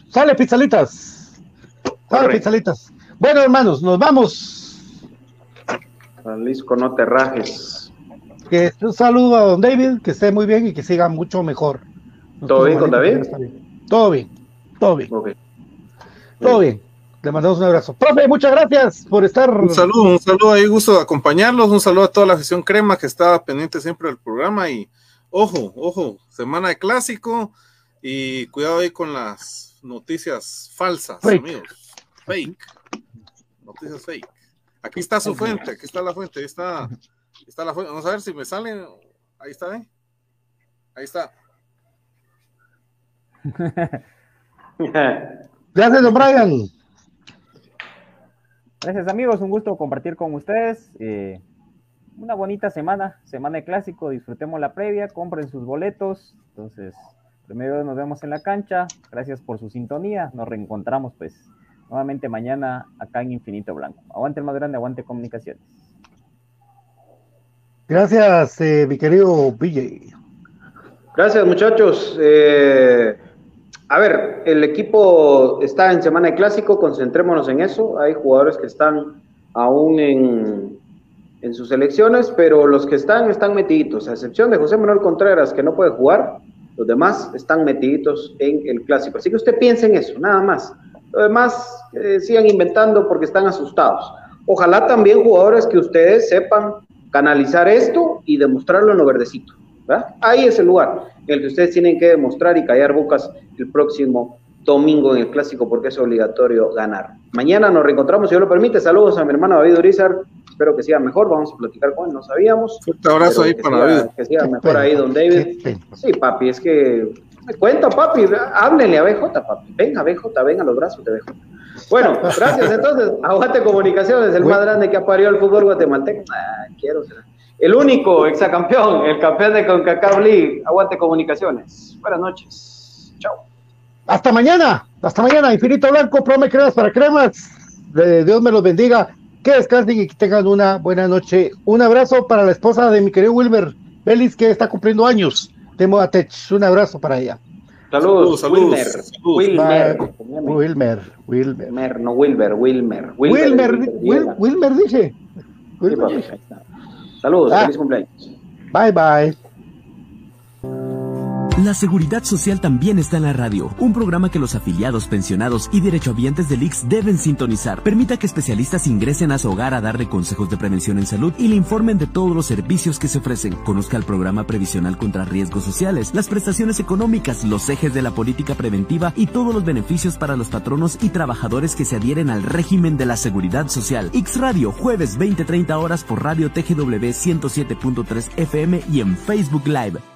Sale, pizzalitas. Sale, pizzalitas. Bueno, hermanos, nos vamos. Jalisco, no te rajes. Que un saludo a don David, que esté muy bien y que siga mucho mejor. ¿Todo bien con David? Todo bien, todo bien, todo bien. Le mandamos un abrazo. Profe, muchas gracias por estar. Un saludo, un saludo ahí, gusto de acompañarlos, un saludo a toda la afición crema que está pendiente siempre del programa y ojo, ojo, semana de clásico y cuidado ahí con las noticias falsas, Fake. amigos. Fake. Noticias fake. Aquí está su fuente, aquí está la fuente, ahí está, está la fuente. Vamos a ver si me sale. Ahí está, ¿eh? Ahí está. Gracias, don Brian. Gracias amigos, un gusto compartir con ustedes. eh, una bonita semana, semana de clásico, disfrutemos la previa, compren sus boletos. Entonces, primero nos vemos en la cancha. Gracias por su sintonía. Nos reencontramos pues nuevamente mañana acá en Infinito Blanco. Aguante el más grande, aguante comunicaciones. Gracias, eh, mi querido BJ. Gracias, muchachos. Eh, a ver, el equipo está en semana de clásico, concentrémonos en eso. Hay jugadores que están aún en, en sus elecciones, pero los que están, están metiditos, a excepción de José Manuel Contreras, que no puede jugar, los demás están metiditos en el clásico. Así que usted piense en eso, nada más. Lo demás, eh, sigan inventando porque están asustados. Ojalá también jugadores que ustedes sepan canalizar esto y demostrarlo en lo verdecito. Ahí es el lugar el que ustedes tienen que demostrar y callar bocas el próximo domingo en el clásico porque es obligatorio ganar. Mañana nos reencontramos, si Dios lo permite. Saludos a mi hermano David Urizar. Espero que siga mejor. Vamos a platicar con él, no sabíamos. Fuerte abrazo ahí para siga- David. Que siga Qué mejor pena, ahí, don David. Sí, papi, es que me cuenta, papi, háblenle a BJ, papi. Venga, BJ, ven a los brazos de BJ. Bueno, gracias entonces. Aguante Comunicaciones, el más grande que ha parido el fútbol guatemalteco. Ah, quiero ser. El único exacampeón, el campeón de CONCACAF League. Aguante Comunicaciones. Buenas noches. Chao. hasta mañana, hasta mañana, Infinito Blanco, prome cremas para cremas. Dios me los bendiga, que descansen y que tengan una buena noche. Un abrazo para la esposa de mi querido Wilmer Belis, que está cumpliendo años de Moatech. Un abrazo para ella. Saludos, Wilmer. Wilmer. Wilmer. Wilmer. no Wilmer, Wilmer. Wilmer, Wilmer, dije. Saludos, ah. feliz cumpleaños. Bye, bye. La seguridad social también está en la radio, un programa que los afiliados, pensionados y derechohabientes del IX deben sintonizar. Permita que especialistas ingresen a su hogar a darle consejos de prevención en salud y le informen de todos los servicios que se ofrecen. Conozca el programa previsional contra riesgos sociales, las prestaciones económicas, los ejes de la política preventiva y todos los beneficios para los patronos y trabajadores que se adhieren al régimen de la seguridad social. X Radio, jueves 20-30 horas por Radio TGW 107.3 FM y en Facebook Live.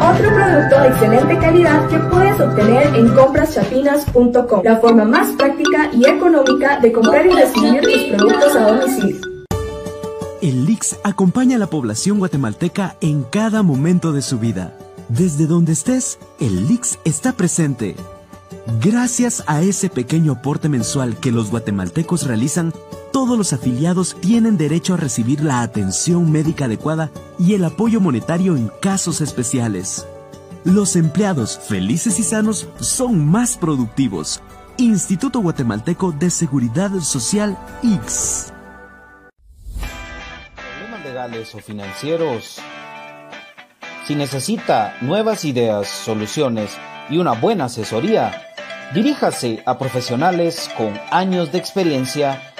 Otro producto de excelente calidad que puedes obtener en compraschapinas.com, la forma más práctica y económica de comprar y recibir tus productos a domicilio. El LIX acompaña a la población guatemalteca en cada momento de su vida. Desde donde estés, el LIX está presente. Gracias a ese pequeño aporte mensual que los guatemaltecos realizan, todos los afiliados tienen derecho a recibir la atención médica adecuada y el apoyo monetario en casos especiales. Los empleados felices y sanos son más productivos. Instituto Guatemalteco de Seguridad Social X. Problemas legales o financieros. Si necesita nuevas ideas, soluciones y una buena asesoría, diríjase a profesionales con años de experiencia